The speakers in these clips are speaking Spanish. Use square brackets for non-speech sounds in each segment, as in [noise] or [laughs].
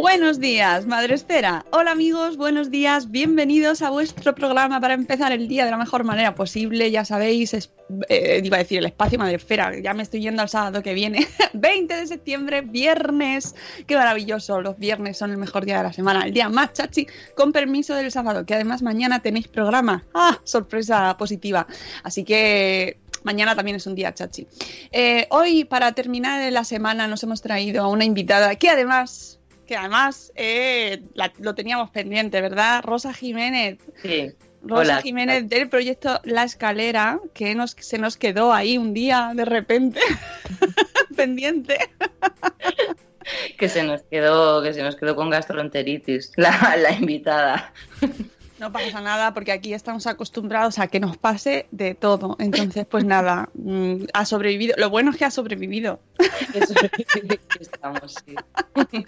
Buenos días, Madre Esfera. Hola amigos, buenos días, bienvenidos a vuestro programa para empezar el día de la mejor manera posible. Ya sabéis, es- eh, iba a decir el espacio Madre Esfera, ya me estoy yendo al sábado que viene, [laughs] 20 de septiembre, viernes. Qué maravilloso, los viernes son el mejor día de la semana, el día más chachi, con permiso del sábado, que además mañana tenéis programa. ¡Ah! Sorpresa positiva. Así que Mañana también es un día chachi. Eh, hoy, para terminar la semana, nos hemos traído a una invitada que además, que además eh, la- lo teníamos pendiente, ¿verdad? Rosa Jiménez. Sí. Rosa Hola. Jiménez del proyecto La Escalera, que nos, se nos quedó ahí un día de repente [laughs] pendiente. Que se nos quedó, que se nos quedó con gastroenteritis, la, la invitada. No pasa nada porque aquí estamos acostumbrados a que nos pase de todo. Entonces, pues nada, mm, ha sobrevivido. Lo bueno es que ha sobrevivido. Eso estamos, sí. [laughs]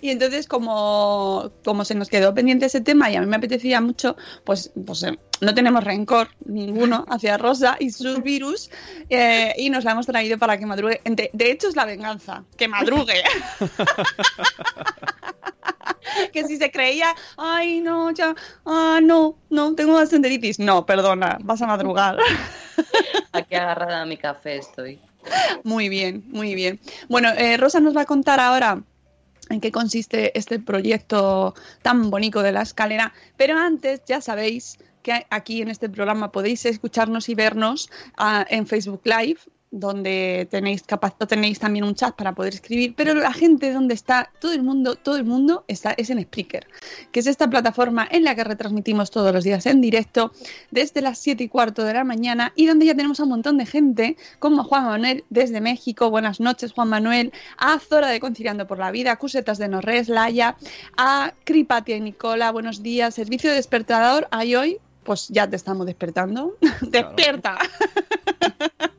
Y entonces, como, como se nos quedó pendiente ese tema y a mí me apetecía mucho, pues, pues eh, no tenemos rencor ninguno hacia Rosa y sus virus eh, y nos la hemos traído para que madrugue. De, de hecho, es la venganza, que madrugue. [laughs] [laughs] que si se creía, ay, no, ya, ah, no, no, tengo gastroenteritis. No, perdona, vas a madrugar. [laughs] Aquí agarrada a mi café estoy. Muy bien, muy bien. Bueno, eh, Rosa nos va a contar ahora en qué consiste este proyecto tan bonito de la escalera, pero antes ya sabéis que aquí en este programa podéis escucharnos y vernos ah, en Facebook Live donde tenéis capaz tenéis también un chat para poder escribir, pero la gente donde está, todo el mundo, todo el mundo está es en Spreaker, que es esta plataforma en la que retransmitimos todos los días en directo desde las 7 y cuarto de la mañana y donde ya tenemos a un montón de gente, como Juan Manuel desde México, buenas noches Juan Manuel, a Zora de Conciliando por la Vida, a Cusetas de Norres, Laia, a Cripatia y Nicola, buenos días, Servicio de Despertador, ahí hoy, pues ya te estamos despertando, [laughs] despierta. [laughs]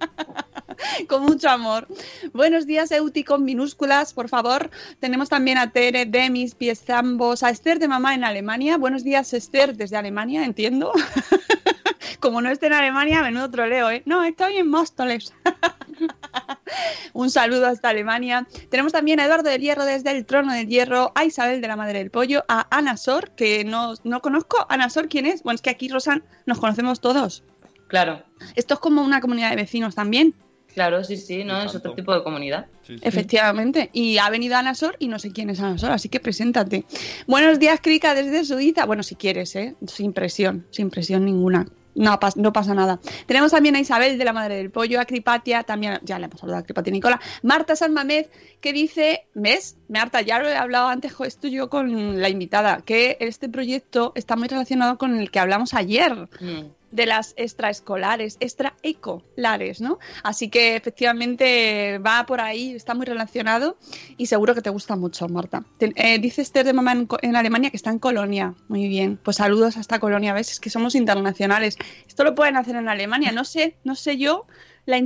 [laughs] con mucho amor. Buenos días, Euti, con minúsculas, por favor. Tenemos también a Tere, Demis, Piezambos, a Esther de Mamá en Alemania. Buenos días, Esther, desde Alemania, entiendo. [laughs] Como no esté en Alemania, menudo troleo, ¿eh? No, estoy en Móstoles. [laughs] Un saludo hasta Alemania. Tenemos también a Eduardo del Hierro desde el Trono del Hierro, a Isabel de la Madre del Pollo, a Ana Sor, que no, no conozco. Ana Sor, ¿quién es? Bueno, es que aquí, Rosan, nos conocemos todos. Claro, Esto es como una comunidad de vecinos también. Claro, sí, sí, ¿no? Es otro tipo de comunidad. Efectivamente. Y ha venido Ana Sor y no sé quién es Ana Sor, así que preséntate. Buenos días, Krika, desde Suiza. Bueno, si quieres, ¿eh? Sin presión, sin presión ninguna. No, pas- no pasa nada. Tenemos también a Isabel de la Madre del Pollo, a Cripatia, también, ya le hemos hablado a Cripatia y Nicola, Marta San Mamés, que dice, ¿ves? Marta, ya lo he hablado antes jo, esto yo con la invitada, que este proyecto está muy relacionado con el que hablamos ayer, Mm. De las extraescolares, extraecolares, ¿no? Así que efectivamente va por ahí, está muy relacionado y seguro que te gusta mucho, Marta. Te- eh, dice Esther de Mamá en, Alemania que está en Colonia. Muy bien, pues saludos hasta Colonia, ¿ves? Es que somos internacionales. Esto lo pueden hacer en Alemania, no sé, no sé yo la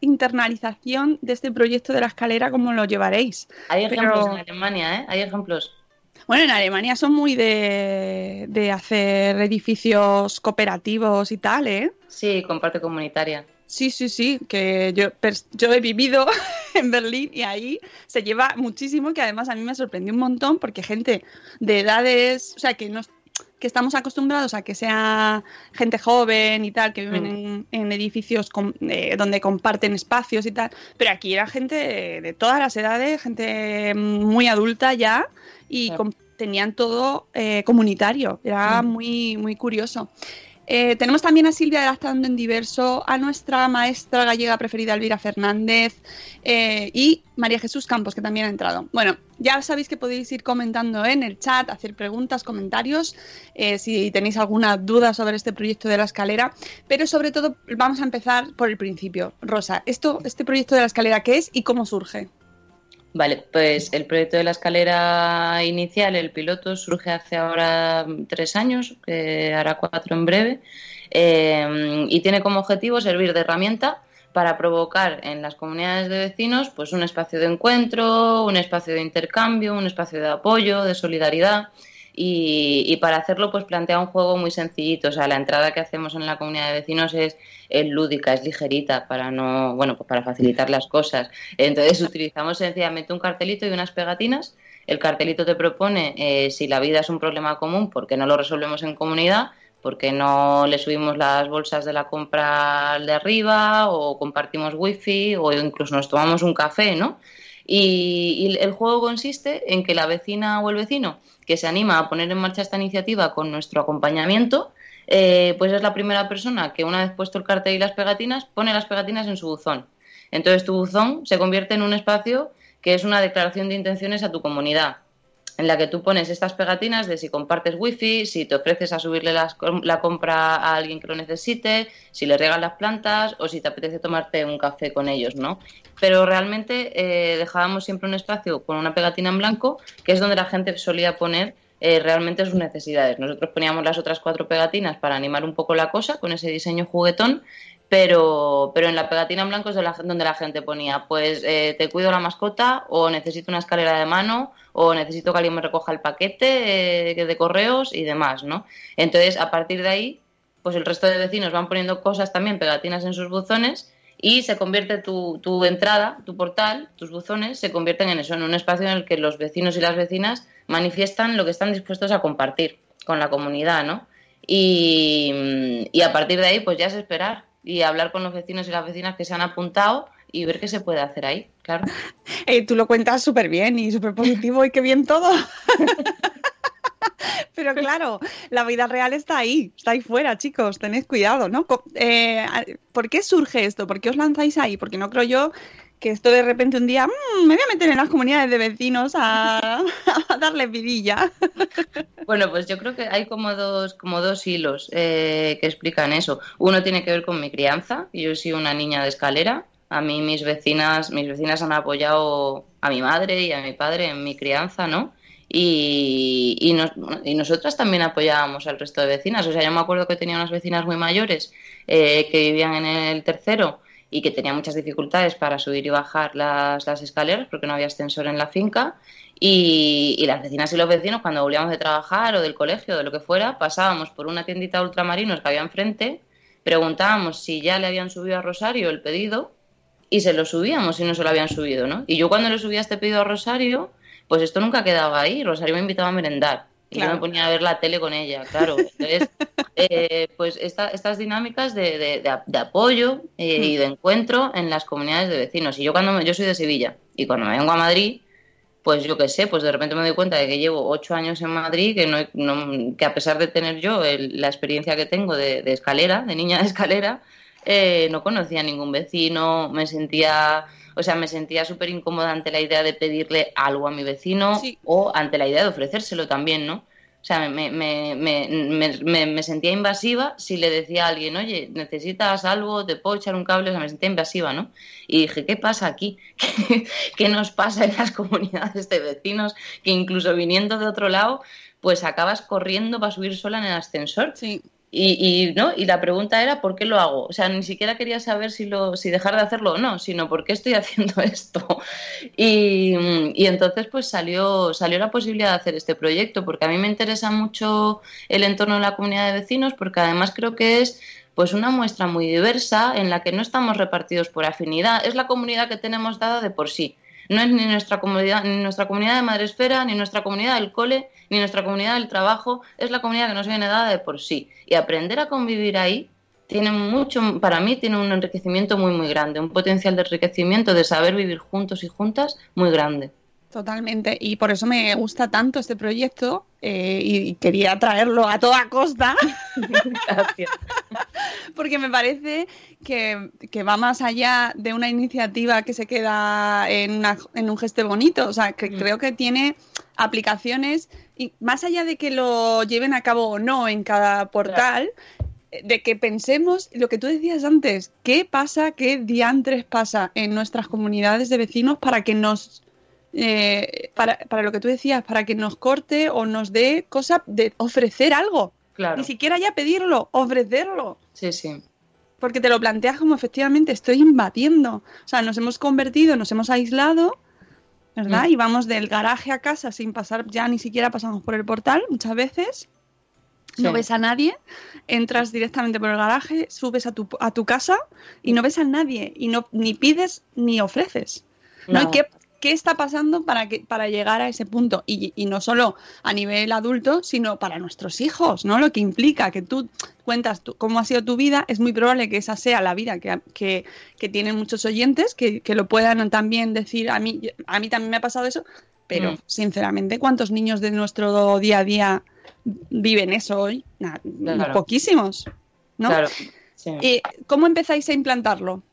internalización de este proyecto de la escalera, cómo lo llevaréis. Hay ejemplos Pero- en Alemania, ¿eh? Hay ejemplos. Bueno, en Alemania son muy de, de hacer edificios cooperativos y tal, ¿eh? Sí, con parte comunitaria. Sí, sí, sí, que yo, yo he vivido [laughs] en Berlín y ahí se lleva muchísimo, que además a mí me sorprendió un montón porque gente de edades, o sea, que, nos, que estamos acostumbrados a que sea gente joven y tal, que viven en, en edificios com- eh, donde comparten espacios y tal, pero aquí era gente de, de todas las edades, gente muy adulta ya y tenían todo eh, comunitario, era Mm. muy, muy curioso. Eh, tenemos también a Silvia adaptando en diverso, a nuestra maestra gallega preferida Elvira Fernández eh, y María Jesús Campos, que también ha entrado. Bueno, ya sabéis que podéis ir comentando en el chat, hacer preguntas, comentarios, eh, si tenéis alguna duda sobre este proyecto de la escalera, pero sobre todo vamos a empezar por el principio. Rosa, esto, este proyecto de la escalera, ¿qué es y cómo surge? Vale, pues el proyecto de la escalera inicial, el piloto, surge hace ahora tres años, que hará cuatro en breve, eh, y tiene como objetivo servir de herramienta para provocar en las comunidades de vecinos pues un espacio de encuentro, un espacio de intercambio, un espacio de apoyo, de solidaridad. Y, y para hacerlo, pues plantea un juego muy sencillito. O sea, la entrada que hacemos en la comunidad de vecinos es, es lúdica, es ligerita, para no, bueno, pues para facilitar las cosas. Entonces utilizamos sencillamente un cartelito y unas pegatinas. El cartelito te propone eh, si la vida es un problema común, ¿por qué no lo resolvemos en comunidad? ¿Por qué no le subimos las bolsas de la compra al de arriba? O compartimos wifi, o incluso nos tomamos un café, ¿no? Y, el juego consiste en que la vecina o el vecino que se anima a poner en marcha esta iniciativa con nuestro acompañamiento, eh, pues es la primera persona que una vez puesto el cartel y las pegatinas, pone las pegatinas en su buzón. Entonces tu buzón se convierte en un espacio que es una declaración de intenciones a tu comunidad, en la que tú pones estas pegatinas de si compartes wifi, si te ofreces a subirle las- la compra a alguien que lo necesite, si le regas las plantas o si te apetece tomarte un café con ellos, ¿no? Pero realmente eh, dejábamos siempre un espacio con una pegatina en blanco, que es donde la gente solía poner eh, realmente sus necesidades. Nosotros poníamos las otras cuatro pegatinas para animar un poco la cosa con ese diseño juguetón, pero, pero en la pegatina en blanco es donde la gente ponía, pues eh, te cuido la mascota o necesito una escalera de mano o necesito que alguien me recoja el paquete eh, de correos y demás, ¿no? Entonces, a partir de ahí, pues el resto de vecinos van poniendo cosas también, pegatinas en sus buzones y se convierte tu, tu entrada, tu portal, tus buzones, se convierten en eso, en un espacio en el que los vecinos y las vecinas manifiestan lo que están dispuestos a compartir con la comunidad, ¿no? Y, y a partir de ahí, pues ya es esperar y hablar con los vecinos y las vecinas que se han apuntado y ver qué se puede hacer ahí, claro. [laughs] Eh, tú lo cuentas súper bien y súper positivo y qué bien todo. [laughs] Pero claro, la vida real está ahí, está ahí fuera, chicos, tened cuidado, ¿no? Eh, ¿Por qué surge esto? ¿Por qué os lanzáis ahí? Porque no creo yo que esto de repente un día, "Mm, me voy a meter en las comunidades de vecinos a, [laughs] a darle vidilla. Bueno, pues yo creo que hay como dos, como dos hilos eh, que explican eso. Uno tiene que ver con mi crianza. Yo soy una niña de escalera. A mí mis vecinas, mis vecinas han apoyado a mi madre y a mi padre en mi crianza, ¿no? Y, y, nos- y nosotras también apoyábamos al resto de vecinas. O sea, yo me acuerdo que tenía unas vecinas muy mayores eh, que vivían en el tercero y que tenían muchas dificultades para subir y bajar las, las escaleras porque no había ascensor en la finca. Y, y las vecinas y los vecinos, cuando volvíamos de trabajar o del colegio o de lo que fuera, pasábamos por una tiendita de ultramarinos que había enfrente, preguntábamos si ya le habían subido a Rosario el pedido y se lo subíamos si no se lo habían subido, ¿no? Y yo cuando le subía este pedido a Rosario, pues esto nunca quedaba ahí. Rosario me invitaba a merendar. Y Claro. yo me ponía a ver la tele con ella, claro. Entonces, [laughs] eh, pues esta- estas dinámicas de, de- de apoyo eh, y de encuentro en las comunidades de vecinos. Y yo cuando me- yo soy de Sevilla y cuando me vengo a Madrid, pues yo qué sé, pues de repente me doy cuenta de que llevo ocho años en Madrid, que, no, no- que a pesar de tener yo el- la experiencia que tengo de, de escalera, de niña de escalera, eh, no conocía a ningún vecino, me sentía, o sea, me sentía súper incómoda ante la idea de pedirle algo a mi vecino Sí. o ante la idea de ofrecérselo también, ¿no? O sea, me, me, me, me, me- me sentía invasiva si le decía a alguien, oye, necesitas algo, te puedo echar un cable, o sea, me sentía invasiva, ¿no? Y dije, ¿qué pasa aquí? [laughs] ¿Qué, qué nos pasa en las comunidades de vecinos que incluso viniendo de otro lado, pues acabas corriendo para subir sola en el ascensor? Sí. Y, y, ¿no? y la pregunta era ¿por qué lo hago? O sea, ni siquiera quería saber si, lo, si dejar de hacerlo o no, sino ¿por qué estoy [laughs] haciendo esto? Y, y, entonces pues salió, salió la posibilidad de hacer este proyecto, porque a mí me interesa mucho el entorno de la comunidad de vecinos, porque además creo que es pues una muestra muy diversa en la que no estamos repartidos por afinidad, es la comunidad que tenemos dada de por sí. No es ni nuestra comunidad, ni nuestra comunidad de madresfera, ni nuestra comunidad del cole, ni nuestra comunidad del trabajo, es la comunidad que nos viene dada de por sí. Y aprender a convivir ahí tiene mucho, para mí tiene un enriquecimiento muy muy grande, un potencial de enriquecimiento de saber vivir juntos y juntas muy grande. Totalmente, y por eso me gusta tanto este proyecto eh, y quería traerlo a toda costa. Gracias. [laughs] Porque me parece que, que, va más allá de una iniciativa que se queda en, una, en un gesto bonito. O sea, que mm. creo que tiene aplicaciones, y más allá de que lo lleven a cabo o no en cada portal, claro. de que pensemos lo que tú decías antes, qué pasa, qué diantres pasa en nuestras comunidades de vecinos para que nos eh, para, para, lo que tú decías, para que nos corte o nos dé cosa de ofrecer algo. Claro. Ni siquiera ya pedirlo, ofrecerlo. Sí, sí. Porque te lo planteas como efectivamente estoy invadiendo. O sea, nos hemos convertido, nos hemos aislado, ¿verdad? Mm. Y vamos del garaje a casa sin pasar, ya ni siquiera pasamos por el portal muchas veces. Sí. No ves a nadie, entras directamente por el garaje, subes a tu, a tu casa y no ves a nadie. Y no ni pides ni ofreces. No, no hay que qué está pasando para, que, para llegar a ese punto. Y, y, no solo a nivel adulto, sino para nuestros hijos, ¿no? Lo que implica que tú cuentas tú, cómo ha sido tu vida, es muy probable que esa sea la vida que, que, que tienen muchos oyentes, que, que, lo puedan también decir, a mí, a mí también me ha pasado eso, pero mm. sinceramente, ¿cuántos niños de nuestro día a día viven eso hoy? Nah, claro. Poquísimos, ¿no? Claro, sí. eh, ¿Cómo empezáis a implantarlo?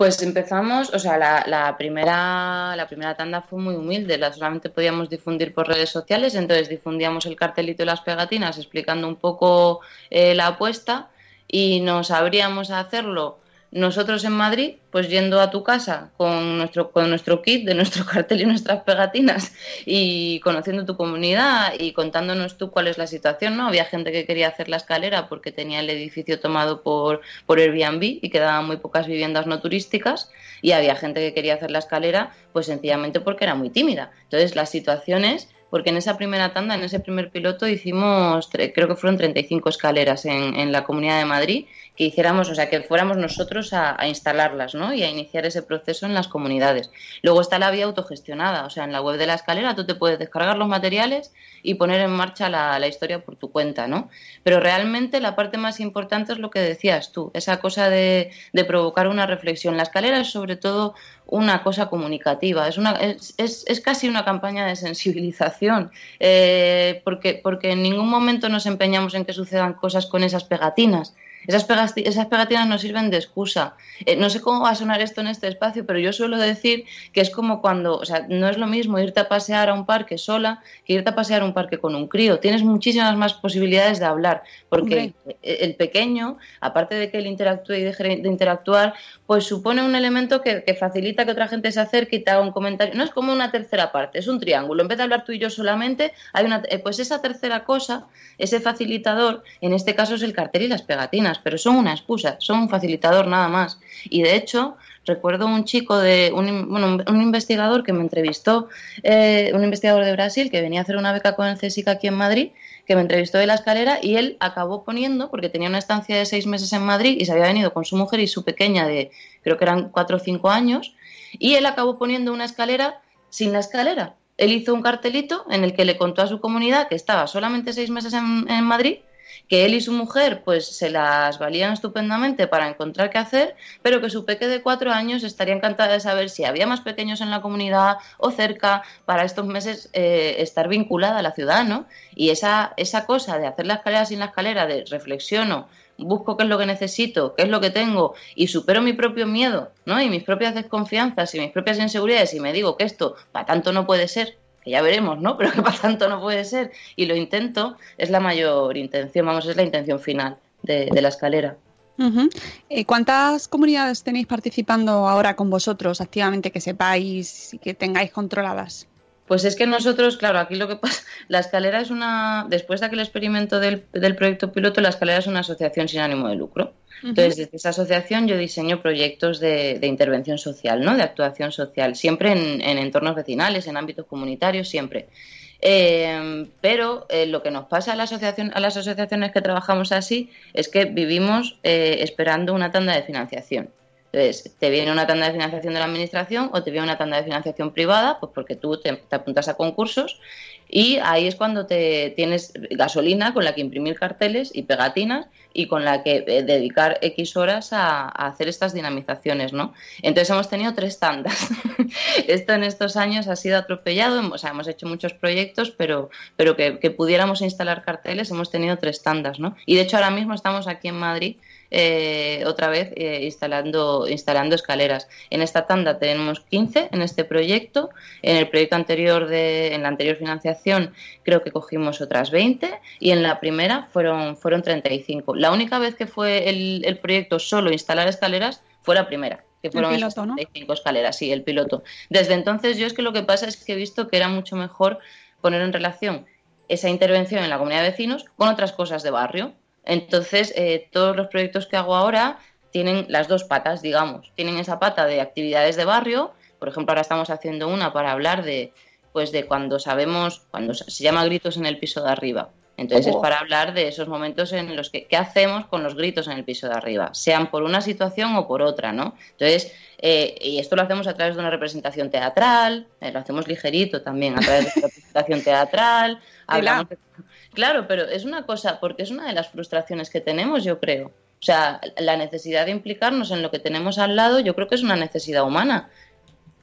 Pues empezamos, o sea, la, la, primera, la primera tanda fue muy humilde, la solamente podíamos difundir por redes sociales, entonces difundíamos el cartelito y las pegatinas explicando un poco eh, la apuesta y nos abríamos a hacerlo nosotros en Madrid, pues yendo a tu casa con nuestro, con nuestro kit de nuestro [laughs] cartel y nuestras pegatinas y conociendo tu comunidad y contándonos tú cuál es la situación, ¿no? Había gente que quería hacer la escalera porque tenía el edificio tomado por, por Airbnb y quedaban muy pocas viviendas no turísticas y había gente que quería hacer la escalera pues sencillamente porque era muy tímida. Entonces las situaciones porque en esa primera tanda, en ese primer piloto, hicimos, creo que fueron 35 escaleras en, en la Comunidad de Madrid que hiciéramos, o sea, que fuéramos nosotros a, instalarlas, ¿no? Y a iniciar ese proceso en las comunidades. Luego está la vía autogestionada, o sea, en la web de la escalera tú te puedes descargar los materiales y poner en marcha la, la historia por tu cuenta, ¿no? Pero realmente la parte más importante es lo que decías tú, esa cosa de, de provocar una reflexión. La escalera es sobre todo una cosa comunicativa, es, una, es, es, es casi una campaña de sensibilización, eh, porque, porque en ningún momento nos empeñamos en que sucedan cosas con esas pegatinas. Esas, esas pegatinas nos sirven de excusa. Eh, no sé cómo va a sonar esto en este espacio, pero yo suelo decir que es como cuando, o sea, no es lo mismo irte a pasear a un parque sola que irte a pasear a un parque con un crío. Tienes muchísimas más posibilidades de hablar, porque Hombre. el pequeño, aparte de que él interactúe y deje de interactuar, pues supone un elemento que, que, facilita que otra gente se acerque y te haga un comentario. No es como una tercera parte, es un triángulo. En vez de hablar tú y yo solamente, hay una, eh, pues esa tercera cosa, ese facilitador, en este caso es el cartel y las pegatinas pero son una excusa, son un facilitador nada más. Y de hecho, recuerdo un chico de un, bueno, un investigador que me entrevistó, eh, un investigador de Brasil que venía a hacer una beca con el CSIC aquí en Madrid, que me entrevistó de la escalera y él acabó poniendo, porque tenía una estancia de seis meses en Madrid y se había venido con su mujer y su pequeña de creo que eran cuatro o cinco años, y él acabó poniendo una escalera sin la escalera. Él hizo un cartelito en el que le contó a su comunidad que estaba solamente seis meses en, en Madrid que él y su mujer pues se las valían estupendamente para encontrar qué hacer, pero que su peque de cuatro años estaría encantada de saber si había más pequeños en la comunidad o cerca para estos meses eh, estar vinculada a la ciudad, ¿no? Y esa, esa cosa de hacer la escalera sin la escalera, de reflexiono, busco qué es lo que necesito, qué es lo que tengo y supero mi propio miedo, ¿no? Y mis propias desconfianzas y mis propias inseguridades y me digo que esto para tanto no puede ser, que ya veremos, ¿no? [laughs] Pero que para tanto no puede ser, y lo intento, es la mayor intención, vamos, es la intención final de, la escalera. -huh. eh, ¿Cuántas comunidades tenéis participando ahora con vosotros activamente que sepáis y que tengáis controladas? Pues es que nosotros, claro, aquí lo que pasa, [laughs] la escalera es una, después de aquel experimento del, del proyecto piloto, la escalera es una asociación sin ánimo de lucro. Entonces, desde esa asociación yo diseño proyectos de, de intervención social, ¿no? De actuación social, siempre en, en entornos vecinales, en ámbitos comunitarios, siempre. Eh, pero eh, lo que nos pasa a, la asociación, a las asociaciones que trabajamos así es que vivimos eh, esperando una tanda de financiación. Entonces, te viene una tanda de financiación de la administración o te viene una tanda de financiación privada, pues porque tú te, apuntas a concursos y ahí es cuando te tienes gasolina con la que imprimir carteles y pegatinas y con la que eh, dedicar X horas a, a, hacer estas dinamizaciones, ¿no? Entonces hemos tenido tres tandas. [laughs] Esto en estos años ha sido atropellado, o sea, hemos hecho muchos proyectos, pero, pero que, que pudiéramos instalar carteles hemos tenido tres tandas, ¿no? Y de hecho ahora mismo estamos aquí en Madrid eh, otra vez eh, instalando, instalando escaleras. En esta tanda tenemos 15 en este proyecto. En el proyecto anterior, de, en la anterior financiación, creo que cogimos otras 20 y en la primera fueron, fueron 35. La única vez que fue el, el proyecto solo instalar escaleras fue la primera que fueron el piloto, ¿no? 35 escaleras, sí, el piloto. Desde entonces yo es que lo que pasa es que he visto que era mucho mejor poner en relación esa intervención en la comunidad de vecinos con otras cosas de barrio. Entonces, eh, todos los proyectos que hago ahora tienen las dos patas, digamos. Tienen esa pata de actividades de barrio. Por ejemplo, ahora estamos haciendo una para hablar de, pues, de cuando sabemos, cuando se llama gritos en el piso de arriba. Entonces, oh. es para hablar de esos momentos en los que, ¿qué hacemos con los gritos en el piso de arriba? Sean por una situación o por otra, ¿no? Entonces, eh, y esto lo hacemos a través de una representación teatral, eh, lo hacemos ligerito también, a través de una representación teatral. Hablamos de... Claro, pero es una cosa, porque es una de las frustraciones que tenemos, yo creo. O sea, la necesidad de implicarnos en lo que tenemos al lado, yo creo que es una necesidad humana.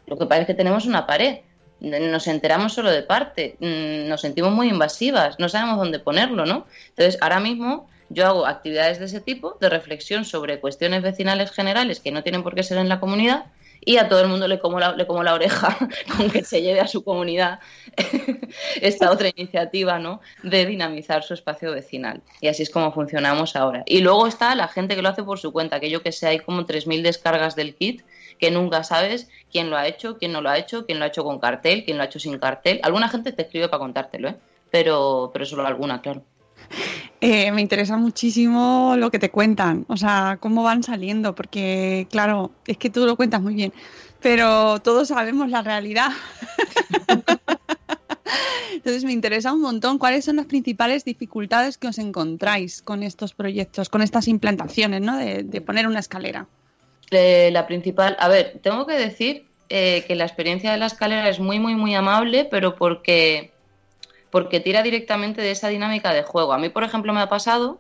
Lo que pasa es que tenemos una pared nos enteramos solo de parte, mm, nos sentimos muy invasivas, no sabemos dónde ponerlo, ¿no? Entonces, ahora mismo yo hago actividades de ese tipo, de reflexión sobre cuestiones vecinales generales que no tienen por qué ser en la comunidad, y a todo el mundo le como la, le como la oreja [laughs] con que se lleve a su comunidad [laughs] esta otra iniciativa ¿no? de dinamizar su espacio vecinal. Y así es como funcionamos ahora. Y luego está la gente que lo hace por su cuenta, que yo que sé, hay como 3.000 descargas del kit que nunca sabes quién lo ha hecho, quién no lo ha hecho, quién lo ha hecho con cartel, quién lo ha hecho sin cartel. Alguna gente te escribe para contártelo, ¿eh? pero, pero solo alguna, claro. [laughs] Eh, me interesa muchísimo lo que te cuentan, o sea, cómo van saliendo, porque claro, es que tú lo cuentas muy bien, pero todos sabemos la realidad. [laughs] Entonces me interesa un montón cuáles son las principales dificultades que os encontráis con estos proyectos, con estas implantaciones, ¿no? De, poner una escalera. Eh, la principal, a ver, tengo que decir eh, que la experiencia de la escalera es muy, muy, muy amable, pero porque, porque tira directamente de esa dinámica de juego. A mí, por ejemplo, me ha pasado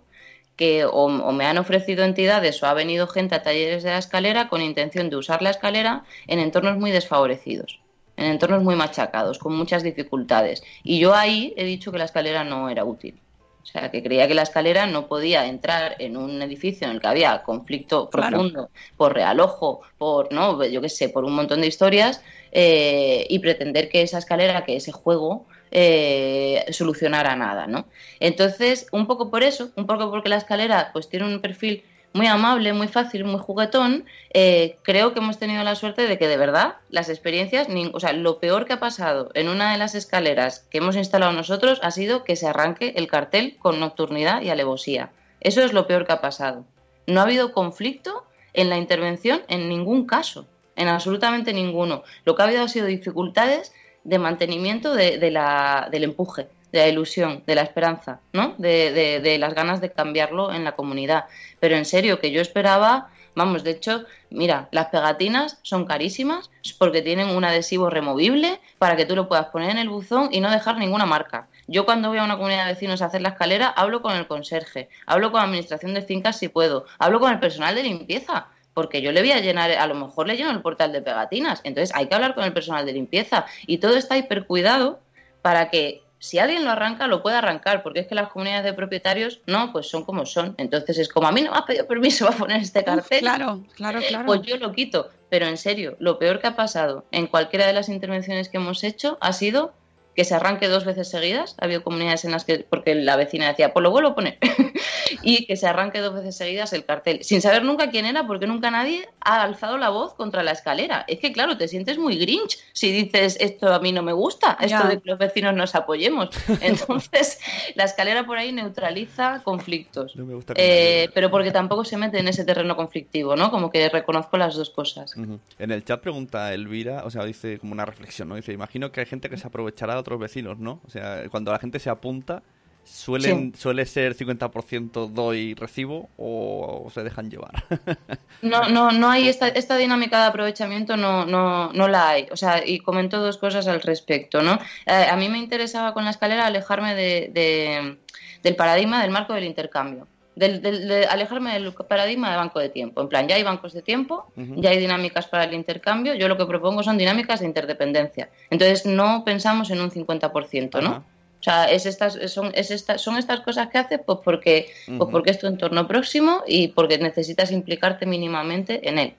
que o, o, me han ofrecido entidades o ha venido gente a talleres de la escalera con intención de usar la escalera en entornos muy desfavorecidos, en entornos muy machacados, con muchas dificultades. Y yo ahí he dicho que la escalera no era útil. O sea, que creía que la escalera no podía entrar en un edificio en el que había conflicto profundo claro. por realojo, por, no, yo qué sé, por un montón de historias eh, y pretender que esa escalera, que ese juego, eh, solucionara nada, ¿no? Entonces, un poco por eso, un poco porque la escalera pues tiene un perfil muy amable, muy fácil, muy juguetón, eh, creo que hemos tenido la suerte de que de verdad las experiencias, o sea, lo peor que ha pasado en una de las escaleras que hemos instalado nosotros ha sido que se arranque el cartel con nocturnidad y alevosía. Eso es lo peor que ha pasado. No ha habido conflicto en la intervención en ningún caso, en absolutamente ninguno. Lo que ha habido ha sido dificultades de mantenimiento de, de la, del empuje de la ilusión, de la esperanza, ¿no? De, de, de, las ganas de cambiarlo en la comunidad. Pero en serio, que yo esperaba, vamos, de hecho, mira, las pegatinas son carísimas porque tienen un adhesivo removible para que tú lo puedas poner en el buzón y no dejar ninguna marca. Yo cuando voy a una comunidad de vecinos a hacer la escalera, hablo con el conserje, hablo con la administración de fincas si puedo, hablo con el personal de limpieza, porque yo le voy a llenar, a lo mejor le lleno el portal de pegatinas. Entonces hay que hablar con el personal de limpieza y todo está hipercuidado para que si alguien lo arranca, lo puede arrancar, porque es que las comunidades de propietarios, no, pues son como son. Entonces es como, a mí no me has pedido permiso para poner este cartel. Claro, claro, [laughs] claro. Pues yo lo quito. Pero en serio, lo peor que ha pasado en cualquiera de las intervenciones que hemos hecho ha sido que se arranque dos veces seguidas. Ha habido comunidades en las que, porque la vecina decía, pues lo vuelvo a poner. [laughs] y que se arranque dos veces seguidas el cartel, sin saber nunca quién era, porque nunca nadie ha alzado la voz contra la escalera. Es que, claro, te sientes muy grinch si dices esto a mí no me gusta, esto Ya. de que los vecinos nos apoyemos. [laughs] Entonces, la escalera por ahí neutraliza conflictos. No me gusta que Eh, pero porque tampoco se mete en ese terreno conflictivo, ¿no? Como que reconozco las dos cosas. En el chat pregunta Elvira, o sea, dice como una reflexión, ¿no? Dice, imagino que hay gente que se aprovechará otros vecinos, ¿no? O sea, cuando la gente se apunta, suelen, suele ser 50% doy recibo o se dejan llevar. [laughs] No, no, no hay esta, esta dinámica de aprovechamiento, no, no, no la hay. O sea, y comento dos cosas al respecto, ¿no? Eh, a mí me interesaba con la escalera alejarme de, de- del paradigma del marco del intercambio. Del, del- de alejarme del paradigma de banco de tiempo. En plan, ya hay bancos de tiempo, ya hay dinámicas para el intercambio. Yo lo que propongo son dinámicas de interdependencia. Entonces, no pensamos en un 50%, ¿no? O sea, es estas, son, es esta- son estas cosas que haces pues porque, pues porque es tu entorno próximo y porque necesitas implicarte mínimamente en él.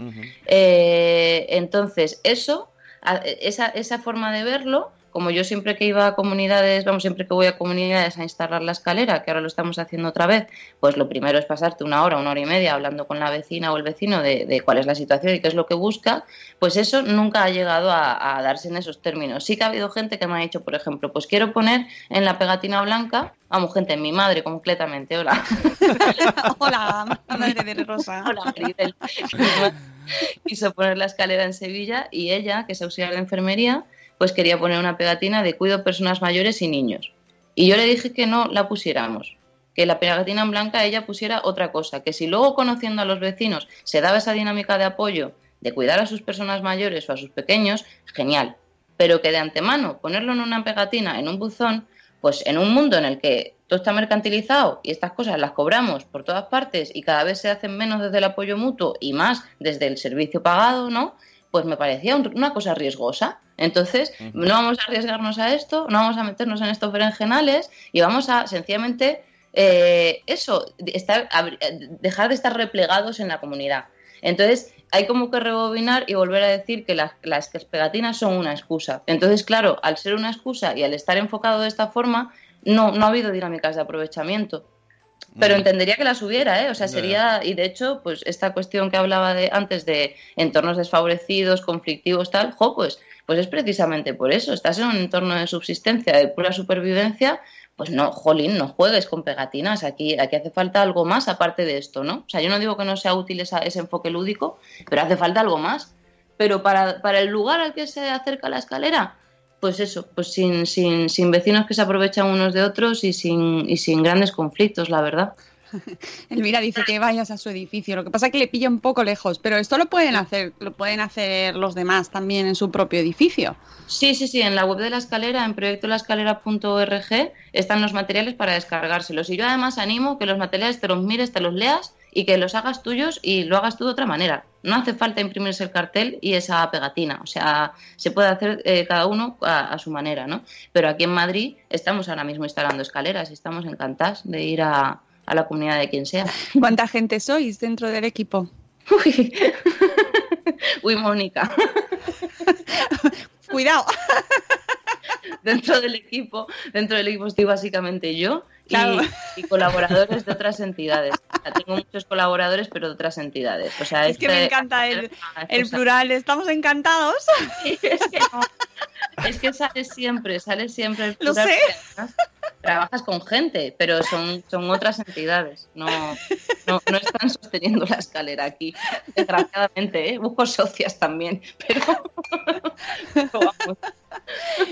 Eh, entonces, eso, esa, esa forma de verlo, como yo siempre que iba a comunidades, vamos, siempre que voy a comunidades a instalar la escalera, que ahora lo estamos haciendo otra vez, pues lo primero es pasarte una hora, una hora y media hablando con la vecina o el vecino de, de cuál es la situación y qué es lo que busca, pues eso nunca ha llegado a, a darse en esos términos. Sí que ha habido gente que me ha dicho, por ejemplo, pues quiero poner en la pegatina blanca, vamos, gente, mi madre completamente, hola. [laughs] Hola, madre de Rosa. Hola, Maribel. [laughs] Quiso poner la escalera en Sevilla y ella, que es auxiliar de enfermería, pues quería poner una pegatina de cuido personas mayores y niños. Y yo le dije que no la pusiéramos, que la pegatina en blanca ella pusiera otra cosa, que si luego conociendo a los vecinos se daba esa dinámica de apoyo de cuidar a sus personas mayores o a sus pequeños, genial. Pero que de antemano ponerlo en una pegatina, en un buzón, pues en un mundo en el que todo está mercantilizado y estas cosas las cobramos por todas partes y cada vez se hacen menos desde el apoyo mutuo y más desde el servicio pagado, ¿no? Pues me parecía un- una cosa riesgosa. Entonces, no vamos a arriesgarnos a esto, no vamos a meternos en estos berenjenales y vamos a sencillamente eh, eso, estar, eh, dejar de estar replegados en la comunidad. Entonces, hay como que rebobinar y volver a decir que las, las pegatinas son una excusa. Entonces, claro, al ser una excusa y al estar enfocado de esta forma, no, no ha habido dinámicas de aprovechamiento. Pero entendería que las hubiera, ¿eh? O sea, sería, y de hecho, pues esta cuestión que hablaba de antes de entornos desfavorecidos, conflictivos, tal, jo, pues, pues es precisamente por eso. Estás en un entorno de subsistencia, de pura supervivencia, pues no, jolín, no juegues con pegatinas. Aquí, aquí hace falta algo más aparte de esto, ¿no? O sea, yo no digo que no sea útil esa- ese enfoque lúdico, pero hace falta algo más. Pero para, para el lugar al que se acerca la escalera, pues eso, pues sin, sin, sin vecinos que se aprovechan unos de otros y sin, y sin grandes conflictos, la verdad. [laughs] Elvira dice que vayas a su edificio. Lo que pasa es que le pilla un poco lejos, pero esto lo pueden hacer, lo pueden hacer los demás también en su propio edificio. Sí, sí, sí, en la web de la escalera, en proyectolascalera.org, están los materiales para descargárselos. Y yo además animo que los materiales te los mires, te los leas y que los hagas tuyos y lo hagas tú de otra manera. No hace falta imprimirse el cartel y esa pegatina. O sea, se puede hacer eh, cada uno a, a su manera, ¿no? Pero aquí en Madrid estamos ahora mismo instalando escaleras y estamos encantadas de ir a, a la comunidad de quien sea. [laughs] ¿Cuánta gente sois dentro del equipo? Uy, [laughs] Uy Mónica. [laughs] Cuidado. dentro del equipo, dentro del equipo estoy básicamente yo Claro. y colaboradores de otras entidades. O sea, tengo muchos colaboradores, pero de otras entidades. O sea, Es que este- me encanta el, el cosa- plural, estamos encantados. [laughs] es, que no. Es que sale siempre, sale siempre el Lo plural, sé. Trabajas con gente, pero son, son otras entidades. No, no, están sosteniendo la escalera aquí. Desgraciadamente, ¿eh? busco socias también. Pero.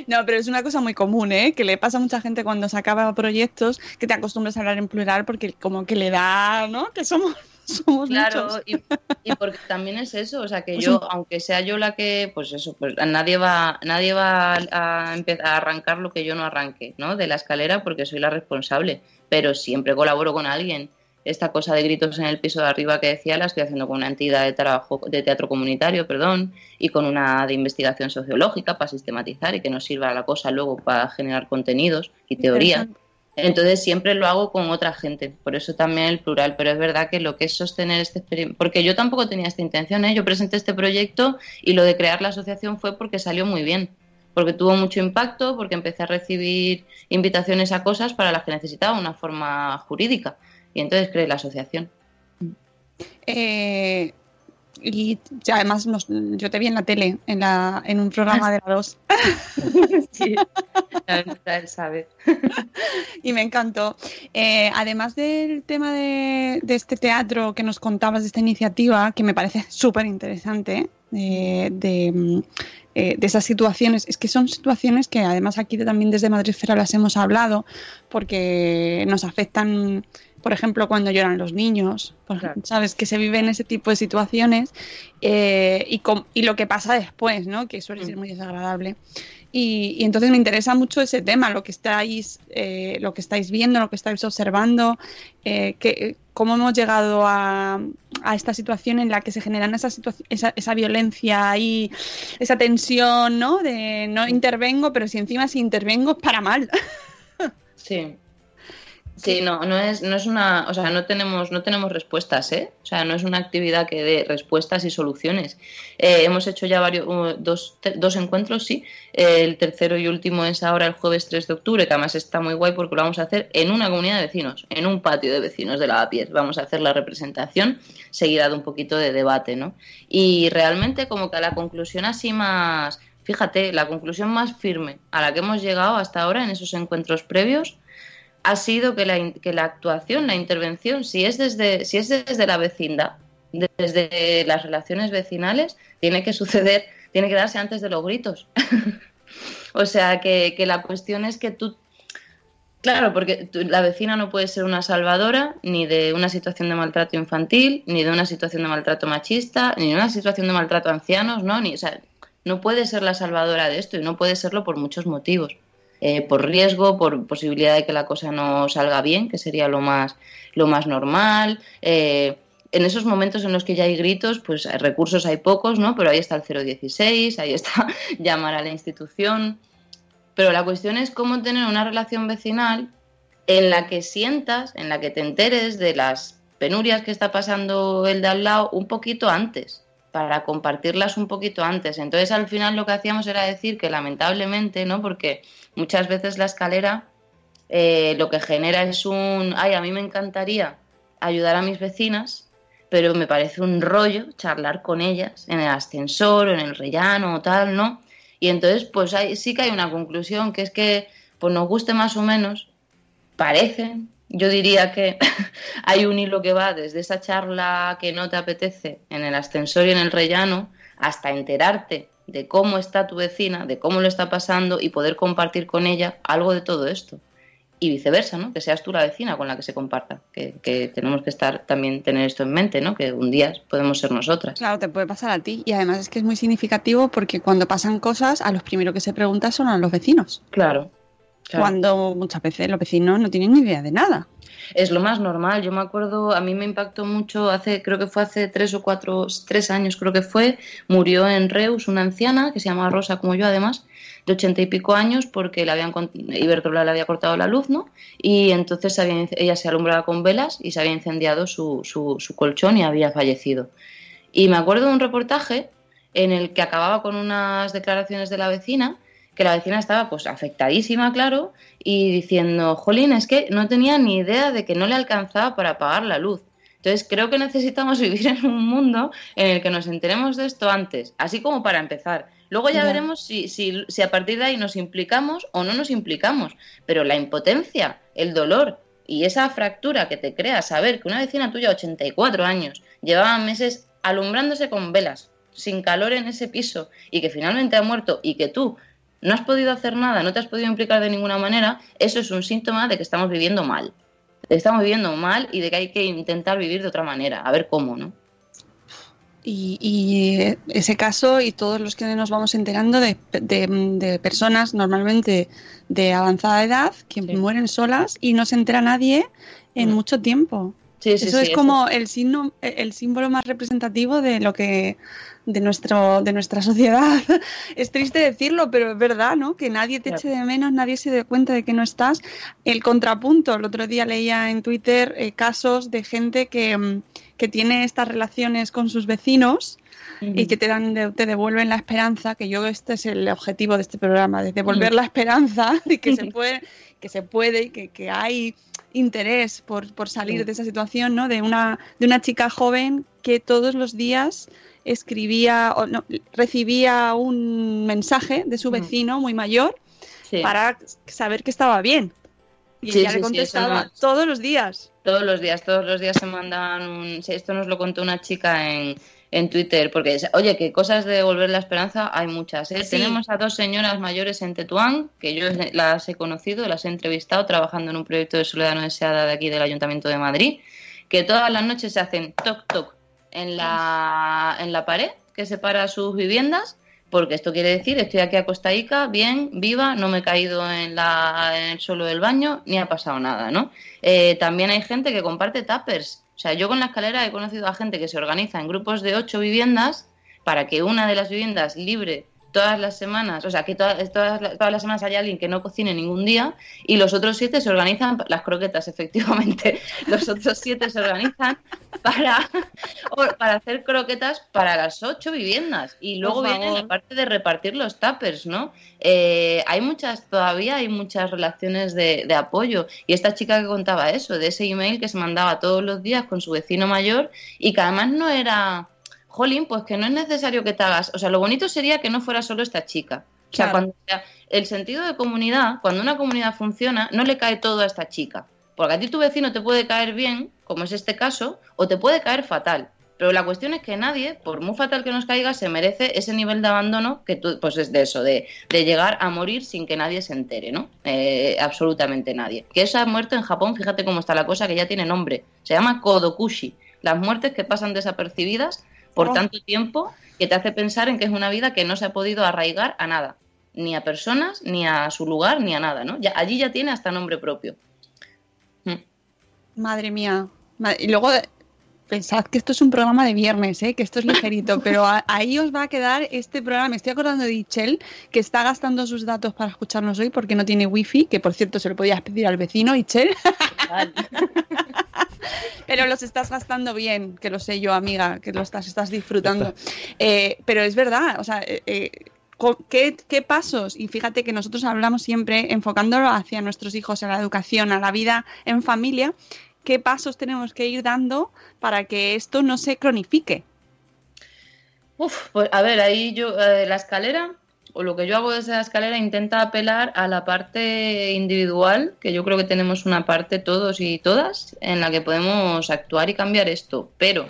No, pero es una cosa muy común, ¿eh? Que le pasa a mucha gente cuando se acaba proyectos que te acostumbras a hablar en plural porque como que le da, ¿no? Que somos, [laughs] somos Claro, muchos. y, y porque también es eso, o sea que [laughs] yo, un- aunque sea yo la que, pues eso, pues nadie va, nadie va a, empezar a arrancar lo que yo no arranque, ¿no? De la escalera porque soy la responsable, pero siempre colaboro con alguien. Esta cosa de gritos en el piso de arriba que decía la estoy haciendo con una entidad de trabajo, de teatro comunitario, perdón, y con una de investigación sociológica para sistematizar y que nos sirva la cosa luego para generar contenidos y teoría. Entonces siempre lo hago con otra gente, por eso también el plural, pero es verdad que lo que es sostener este experimento, porque yo tampoco tenía esta intención, ¿eh? yo presenté este proyecto y lo de crear la asociación fue porque salió muy bien, porque tuvo mucho impacto, porque empecé a recibir invitaciones a cosas para las que necesitaba una forma jurídica. Y entonces cree la asociación. Eh, y además nos- yo te vi en la tele, en, la, en un programa de la 2. [laughs] Sí, él sabe. y me encantó. Eh, además del tema de, de este teatro que nos contabas, de esta iniciativa, que me parece súper interesante, eh, de, eh, de esas situaciones, es que son situaciones que además aquí también desde Madridfera las hemos hablado, porque nos afectan, por ejemplo, cuando lloran los niños, por ejemplo, sabes que se viven ese tipo de situaciones eh, y, com- y lo que pasa después, ¿no? Que suele ser muy desagradable. Y, y entonces me interesa mucho ese tema, lo que estáis, eh, lo que estáis viendo, lo que estáis observando, eh, que, cómo hemos llegado a, a esta situación en la que se generan esa, esa, esa violencia y esa tensión, ¿no? De no intervengo, pero si encima si intervengo es para mal. [laughs] Sí. Sí, no, no es, no es una, o sea, no tenemos, no tenemos respuestas, ¿eh? O sea, no es una actividad que dé respuestas y soluciones. Eh, hemos hecho ya varios, uh, dos, dos encuentros, sí. Eh, el tercero y último es ahora el jueves 3 de octubre, que además está muy guay porque lo vamos a hacer en una comunidad de vecinos, en un patio de vecinos de Lavapiés. Vamos a hacer la representación seguida de un poquito de debate, ¿no? Y realmente como que a la conclusión así más, fíjate, la conclusión más firme a la que hemos llegado hasta ahora en esos encuentros previos ha sido que la, que la actuación, la intervención, si es desde, si es desde la vecindad, desde las relaciones vecinales, tiene que suceder, tiene que darse antes de los gritos. [laughs] o sea, que, que la cuestión es que tú, claro, porque tú- la vecina no puede ser una salvadora ni de una situación de maltrato infantil, ni de una situación de maltrato machista, ni de una situación de maltrato a ancianos, ¿no? Ni, o sea, no puede ser la salvadora de esto y no puede serlo por muchos motivos eh, por riesgo, por posibilidad de que la cosa no salga bien, que sería lo más, lo más normal. eh, en esos momentos en los que ya hay gritos, pues hay recursos hay pocos, ¿no? Pero ahí está el 016, ahí está [laughs] llamar a la institución. Pero la cuestión es cómo tener una relación vecinal en la que sientas, en la que te enteres de las penurias que está pasando el de al lado un poquito antes, para compartirlas un poquito antes. Entonces al final lo que hacíamos era decir que lamentablemente, ¿no? Porque muchas veces la escalera eh, lo que genera es un, ay, a mí me encantaría ayudar a mis vecinas, pero me parece un rollo charlar con ellas en el ascensor o en el rellano o tal, ¿no? Y entonces, pues hay, sí que hay una conclusión, que es que, pues nos guste más o menos, parece, yo diría que [laughs] hay un hilo que va desde esa charla que no te apetece en el ascensor y en el rellano hasta enterarte de cómo está tu vecina, de cómo lo está pasando y poder compartir con ella algo de todo esto. Y viceversa, ¿no? Que seas tú la vecina con la que se comparta. Que, que tenemos que estar también tener esto en mente, ¿no? Que un día podemos ser nosotras. Claro, te puede pasar a ti. Y además es que es muy significativo porque cuando pasan cosas, a los primeros que se preguntan son a los vecinos. Claro. Claro. Cuando muchas veces los vecinos no tienen ni idea de nada. es lo más normal. Yo me acuerdo, a mí me impactó mucho hace, creo que fue hace tres o cuatro, tres años creo que fue, murió en Reus una anciana que se llamaba Rosa como yo además, de ochenta y pico años porque le habían Iberdrola le había cortado la luz, ¿no? Y entonces había ella se alumbraba con velas y se había incendiado su, su, su colchón y había fallecido. Y me acuerdo de un reportaje en el que acababa con unas declaraciones de la vecina, que la vecina estaba pues afectadísima, claro, y diciendo, jolín, es que no tenía ni idea de que no le alcanzaba para pagar la luz. Entonces creo que necesitamos [laughs] vivir en un mundo en el que nos enteremos de esto antes, así como para empezar. Luego ya Ya. veremos si, si, si a partir de ahí nos implicamos o no nos implicamos. Pero la impotencia, el dolor y esa fractura que te crea saber que una vecina tuya, 84 años, llevaba meses alumbrándose con velas, sin calor en ese piso, y que finalmente ha muerto y que tú no has podido hacer nada, no te has podido implicar de ninguna manera, eso es un síntoma de que estamos viviendo mal. De que estamos viviendo mal y de que hay que intentar vivir de otra manera, a ver cómo, ¿no? Y, y ese caso y todos los que nos vamos enterando de, de- de personas normalmente de avanzada edad que mueren solas y no se entera nadie en Mm. mucho tiempo. Sí, sí, eso sí, es eso como el signo, el símbolo más representativo de lo que de nuestro de nuestra sociedad. [laughs] es triste decirlo, pero es verdad, ¿no? Que nadie te Claro. eche de menos, nadie se dé cuenta de que no estás. El contrapunto, el otro día leía en Twitter eh, casos de gente que, mm, que tiene estas relaciones con sus vecinos y que te dan de- te devuelven la esperanza, que yo este es el objetivo de este programa, de devolver la esperanza [laughs] de que se [laughs] puede, que se puede y que, que hay interés por, por salir de esa situación, ¿no? De una, de una chica joven que todos los días escribía o no, recibía un mensaje de su vecino muy mayor Sí. para saber que estaba bien. Y Sí, ella le contestaba todos los días. Todos los días, todos los días se mandaban un... Esto nos lo contó una chica en, en Twitter, porque, oye, que cosas de volver la esperanza hay muchas. ¿eh? Sí. Tenemos a dos señoras mayores en Tetuán, que yo las he conocido, las he entrevistado trabajando en un proyecto de soledad no deseada de aquí del Ayuntamiento de Madrid, que todas las noches se hacen toc toc en la, en la pared que separa sus viviendas porque esto quiere decir estoy aquí acostadica, bien, viva, no me he caído en, la, en el suelo del baño, ni ha pasado nada, ¿no? Eh, también hay gente que comparte tuppers. O sea, yo con la escalera he conocido a gente que se organiza en grupos de ocho viviendas para que una de las viviendas libre todas las semanas, o sea, que todas, todas, todas las semanas haya alguien que no cocine ningún día y los otros siete se organizan, las croquetas [laughs] efectivamente, los otros siete se organizan para, para hacer croquetas para las ocho viviendas. Y luego viene la parte de repartir los tuppers, ¿no? Eh, hay muchas, todavía hay muchas relaciones de, de apoyo. Y esta chica que contaba eso, de ese email que se mandaba todos los días con su vecino mayor y que además no era jolín, pues que no es necesario que te hagas. O sea, lo bonito sería que no fuera solo esta chica. O sea, Claro. cuando el sentido de comunidad, cuando una comunidad funciona, no le cae todo a esta chica. Porque a ti tu vecino te puede caer bien, como es este caso, o te puede caer fatal. Pero la cuestión es que nadie, por muy fatal que nos caiga, se merece ese nivel de abandono que tú, pues es de eso, de, de llegar a morir sin que nadie se entere, ¿no? Eh, absolutamente nadie. Que esa muerte en Japón, fíjate cómo está la cosa, que ya tiene nombre. Se llama Kodokushi. Las muertes que pasan desapercibidas por Oh. tanto tiempo que te hace pensar en que es una vida que no se ha podido arraigar a nada, ni a personas, ni a su lugar, ni a nada, ¿no? Ya, allí ya tiene hasta nombre propio. Mm. Madre mía. Y luego pensad que esto es un programa de viernes, ¿eh? que esto es ligerito, [laughs] pero a- ahí os va a quedar este programa. Me estoy acordando de Ichel, que está gastando sus datos para escucharnos hoy porque no tiene wifi, que por cierto se lo podías pedir al vecino, Ichel. [laughs] pero los estás gastando bien, que lo sé yo, amiga, que lo estás, estás disfrutando. Eh, pero es verdad, o sea, eh, eh, ¿qué, qué pasos? Y fíjate que nosotros hablamos siempre enfocándolo hacia nuestros hijos, a la educación, a la vida en familia. ¿Qué pasos tenemos que ir dando para que esto no se cronifique? Uf, pues a ver, ahí yo, eh, la escalera, o lo que yo hago desde la escalera, intenta apelar a la parte individual, que yo creo que tenemos una parte todos y todas, en la que podemos actuar y cambiar esto, pero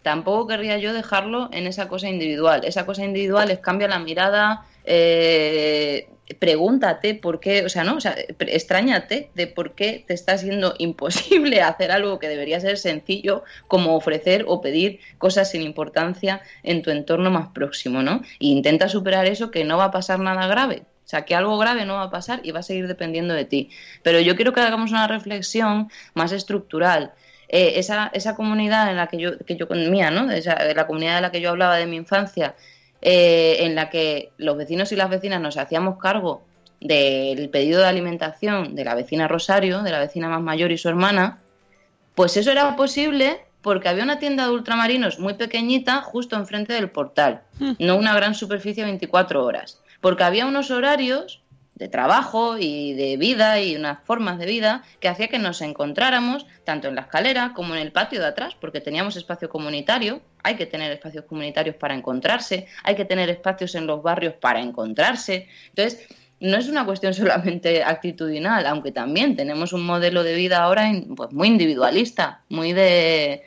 tampoco querría yo dejarlo en esa cosa individual. Esa cosa individual es cambia la mirada, eh, pregúntate por qué, o sea, no, o sea, extrañate de por qué te está siendo [laughs] imposible hacer algo que debería ser sencillo, como ofrecer o pedir cosas sin importancia en tu entorno más próximo, ¿no? E intenta superar eso que no va a pasar nada grave. O sea, que algo grave no va a pasar y va a seguir dependiendo de ti. Pero yo quiero que hagamos una reflexión más estructural. Eh, esa, esa comunidad en la que yo, que yo mía, ¿no? Esa, la comunidad de la que yo hablaba de mi infancia, eh, en la que los vecinos y las vecinas nos hacíamos cargo del pedido de alimentación de la vecina Rosario, de la vecina más mayor y su hermana, pues eso era posible porque había una tienda de ultramarinos muy pequeñita justo enfrente del portal, no una gran superficie 24 horas, porque había unos horarios de trabajo y de vida y unas formas de vida que hacía que nos encontráramos tanto en la escalera como en el patio de atrás, porque teníamos espacio comunitario, hay que tener espacios comunitarios para encontrarse, hay que tener espacios en los barrios para encontrarse. Entonces, no es una cuestión [laughs] solamente actitudinal, aunque también tenemos un modelo de vida ahora pues, muy individualista, muy de...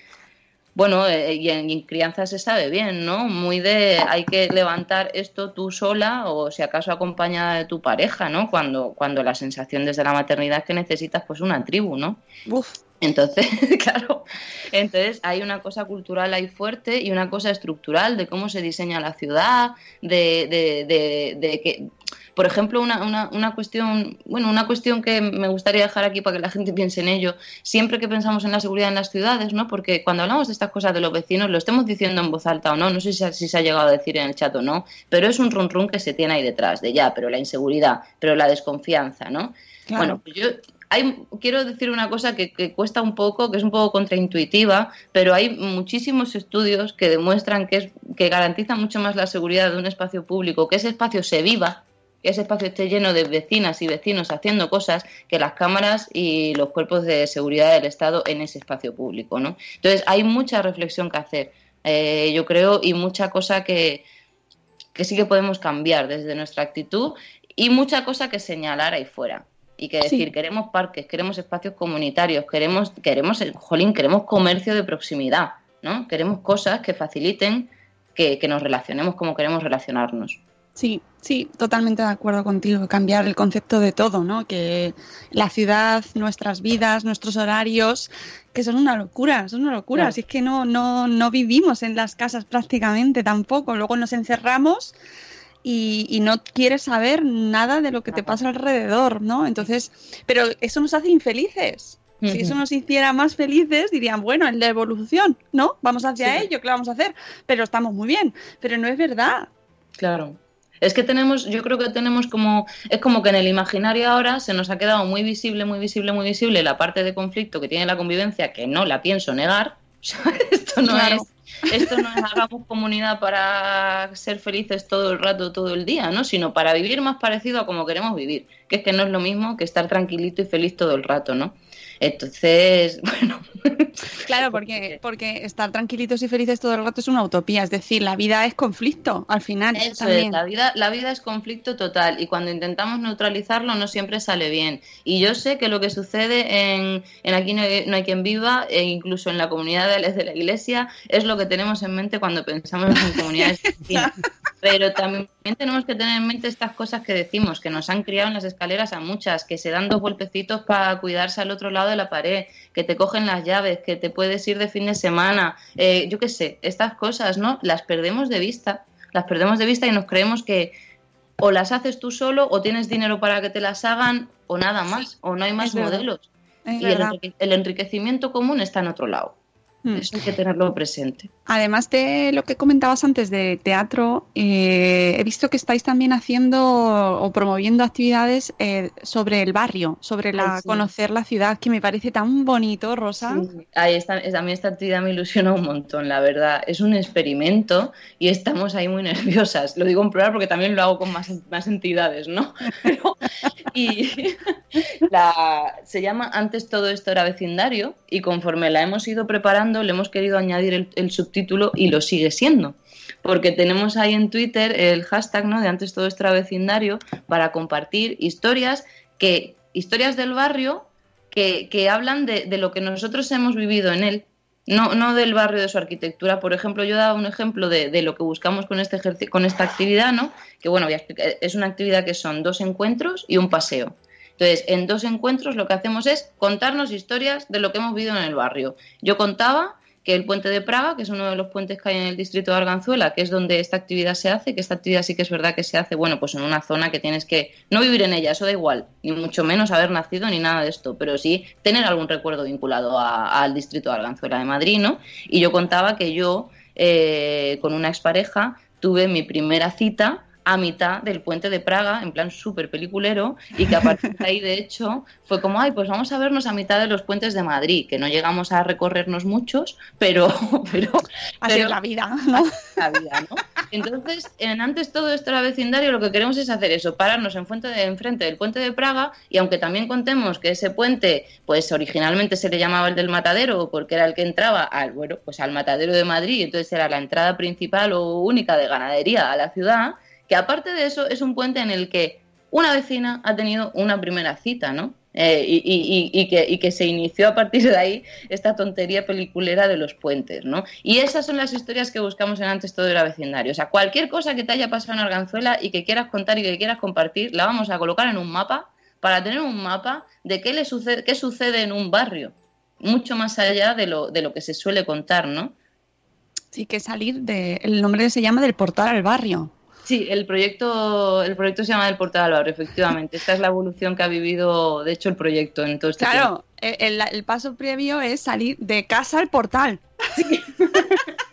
Bueno, eh, y en, y en crianza se sabe bien, ¿no? Muy de hay que levantar esto tú sola o si acaso acompañada de tu pareja, ¿no? Cuando, cuando la sensación desde la maternidad es que necesitas pues una tribu, ¿no? Uf, Entonces, [laughs] claro, entonces hay una cosa cultural ahí fuerte y una cosa estructural de cómo se diseña la ciudad, de, de, de, de que, por ejemplo, una, una, una cuestión, bueno, una cuestión que me gustaría dejar aquí para que la gente piense en ello, siempre que pensamos en la seguridad en las ciudades, ¿no? Porque cuando hablamos de estas cosas de los vecinos, lo estemos diciendo en voz alta o no, no sé si, se- si se ha llegado a decir en el chat o no, pero es un run run que se tiene ahí detrás, de ya, pero la inseguridad, pero la desconfianza, ¿no? Claro. Bueno, pues yo hay, quiero decir una cosa que, que cuesta un poco, que es un poco contraintuitiva, pero hay muchísimos estudios que demuestran que, es, que garantiza mucho más la seguridad de un espacio público, que ese espacio se viva, que ese espacio esté lleno de vecinas y vecinos haciendo cosas que las cámaras y los cuerpos de seguridad del Estado en ese espacio público, ¿no? Entonces hay mucha reflexión que hacer, eh, yo creo, y mucha cosa que, que sí que podemos cambiar desde nuestra actitud y mucha cosa que señalar ahí fuera y que decir queremos parques, queremos espacios comunitarios, queremos queremos jolín, queremos comercio de proximidad, ¿no? Queremos cosas que faciliten que, que nos relacionemos como queremos relacionarnos. Sí, sí, totalmente de acuerdo contigo. Cambiar el concepto de todo, ¿no? Que la ciudad, nuestras vidas, nuestros horarios, que son una locura, son una locura. Claro. Así es que no, no, no vivimos en las casas prácticamente tampoco. Luego nos encerramos y, y no quieres saber nada de lo que te pasa alrededor, ¿no? Entonces, pero eso nos hace infelices. Si eso nos hiciera más felices, dirían, bueno, es la evolución, ¿no? Vamos hacia Sí. ello, ¿qué vamos a hacer? Pero estamos muy bien. Pero no es verdad. Claro. Es que tenemos, yo creo que tenemos como, es como que en el imaginario ahora se nos ha quedado muy visible, muy visible, muy visible la parte de conflicto que tiene la convivencia, que no la pienso negar. [laughs] O sea, esto no Claro. es, esto no es hagamos comunidad para ser felices todo el rato, todo el día, ¿no? Sino para vivir más parecido a como queremos vivir. Que es que no es lo mismo que estar tranquilito y feliz todo el rato, ¿no? Entonces, [laughs] bueno, Claro, porque, porque estar tranquilitos y felices todo el rato es una utopía. Es decir, la vida es conflicto al final. Eso también. es, la vida, la vida es conflicto total y cuando intentamos neutralizarlo no siempre sale bien. Y yo sé que lo que sucede en, en Aquí no hay, no hay quien viva e incluso en la comunidad de, de la iglesia es lo que tenemos en mente cuando pensamos en [laughs] comunidades vecinas. Pero también tenemos que tener en mente estas cosas que decimos, que nos han criado en las escaleras a muchas, que se dan dos golpecitos para cuidarse al otro lado de la pared, que te cogen las llaves, que te puedes ir de fin de semana, eh, yo qué sé, estas cosas, ¿no? Las perdemos de vista, las perdemos de vista y nos creemos que o las haces tú solo o tienes dinero para que te las hagan o nada más, o no hay más es modelos. Y el enriquecimiento común está en otro lado. Mm. Eso hay que tenerlo presente. Además de lo que comentabas antes de teatro, eh, he visto que estáis también haciendo o promoviendo actividades eh, sobre el barrio, sobre la, Ay, sí. conocer la ciudad, que me parece tan bonito, Rosa. Sí, ahí está, es- a mí esta actividad me ilusiona un montón, la verdad. Es un experimento y estamos ahí muy [laughs] nerviosas. Lo digo en plural porque también lo hago con más, más entidades, ¿no? [laughs] Pero- y [laughs] la, se llama Antes todo esto era vecindario y conforme la hemos ido preparando le hemos querido añadir el, subtítulo y lo sigue siendo. Porque tenemos ahí en Twitter el hashtag ¿no? de Antes todo esto era vecindario para compartir historias que historias del barrio que, que hablan de, lo que nosotros hemos vivido en él, no, no del barrio de su arquitectura. Por ejemplo, yo daba un ejemplo de, lo que buscamos con, este con esta actividad, ¿no? que bueno, es una actividad que son dos encuentros y un paseo. Entonces, en dos encuentros lo que hacemos es contarnos historias de lo que hemos vivido en el barrio. Yo contaba que el puente de Praga, que es uno de los puentes que hay en el distrito de Arganzuela, que es donde esta actividad se hace, que esta actividad sí que es verdad que se hace, bueno, pues en una zona que tienes que no vivir en ella, eso da igual, ni mucho menos haber nacido ni nada de esto, pero sí tener algún recuerdo vinculado al distrito de Arganzuela de Madrid, ¿no? Y yo contaba que yo, eh, con una expareja, tuve mi primera cita a mitad del puente de Praga, en plan súper peliculero, y que a partir de ahí, de hecho, fue como, ay, pues vamos a vernos a mitad de los puentes de Madrid, que no llegamos a recorrernos muchos, pero... [laughs] pero Así pero- es la vida, ¿no? la vida, ¿no? Entonces, en antes todo esto era vecindario, lo que queremos es hacer eso, pararnos en de, enfrente del puente de Praga y aunque también contemos que ese puente, pues originalmente se le llamaba el del matadero porque era el que entraba al, bueno, pues al matadero de Madrid, entonces era la entrada principal o única de ganadería a la ciudad, que aparte de eso es un puente en el que una vecina ha tenido una primera cita, ¿no? Eh, y, que, que se inició a partir de ahí esta tontería peliculera de los puentes, ¿no? Y esas son las historias que buscamos en Antes Todo Era Vecindario. O sea, cualquier cosa que te haya pasado en Arganzuela y que quieras contar y que quieras compartir, la vamos a colocar en un mapa para tener un mapa de qué, le sucede, qué sucede en un barrio, mucho más allá de lo, de lo que se suele contar, ¿no? Sí, que salir de. El nombre se llama del portal al barrio. Sí, el proyecto, el proyecto se llama del Portal al Barrio, efectivamente. Esta es la evolución que ha vivido, de hecho, el proyecto en todo este tiempo. Claro, el, el paso previo es salir de casa al portal. [laughs]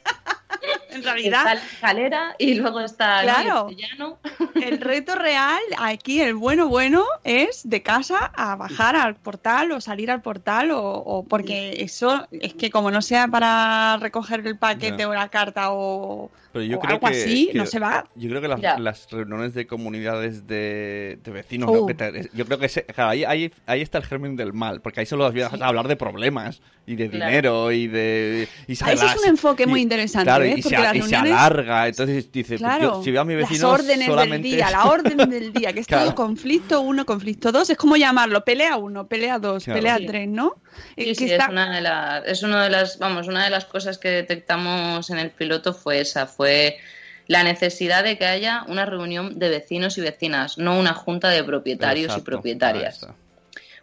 en realidad. Está la escalera y luego está el Claro. llano. El reto real aquí, el bueno bueno, es de casa a bajar al portal o salir al portal o, o porque eso es que como no sea para recoger el paquete o la carta o, Pero yo o creo algo que, así, que- no se va. Yo creo que las, reuniones de comunidades de, de vecinos, Uh. ¿no? Que te- yo creo que ese- claro, ahí, ahí, ahí está el germen del mal, porque ahí solo vas a hablar de problemas y de Claro. dinero y de... Y se ese es un enfoque muy interesante, Claro, ¿eh? y, se, Porque las y se reuniones- alarga, entonces dices, Claro, yo, si veo a mi vecino las órdenes solamente... del día, la orden del día, que es [laughs] Claro. todo conflicto uno, conflicto dos, es como llamarlo, pelea uno, pelea dos, Claro. pelea Sí. tres, ¿no? Sí, sí, está- es una de las, es una de las, vamos, una de las cosas que detectamos en el piloto fue esa, fue la necesidad de que haya una reunión de vecinos y vecinas, no una junta de propietarios y Exacto, propietarias.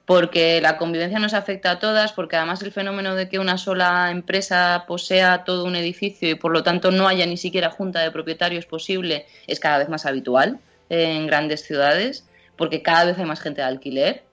Porque la convivencia nos afecta a todas, porque además el fenómeno de que una sola empresa posea todo un edificio y por lo tanto no haya ni siquiera junta de propietarios posible es cada vez más habitual en grandes ciudades, porque cada vez hay más gente de alquiler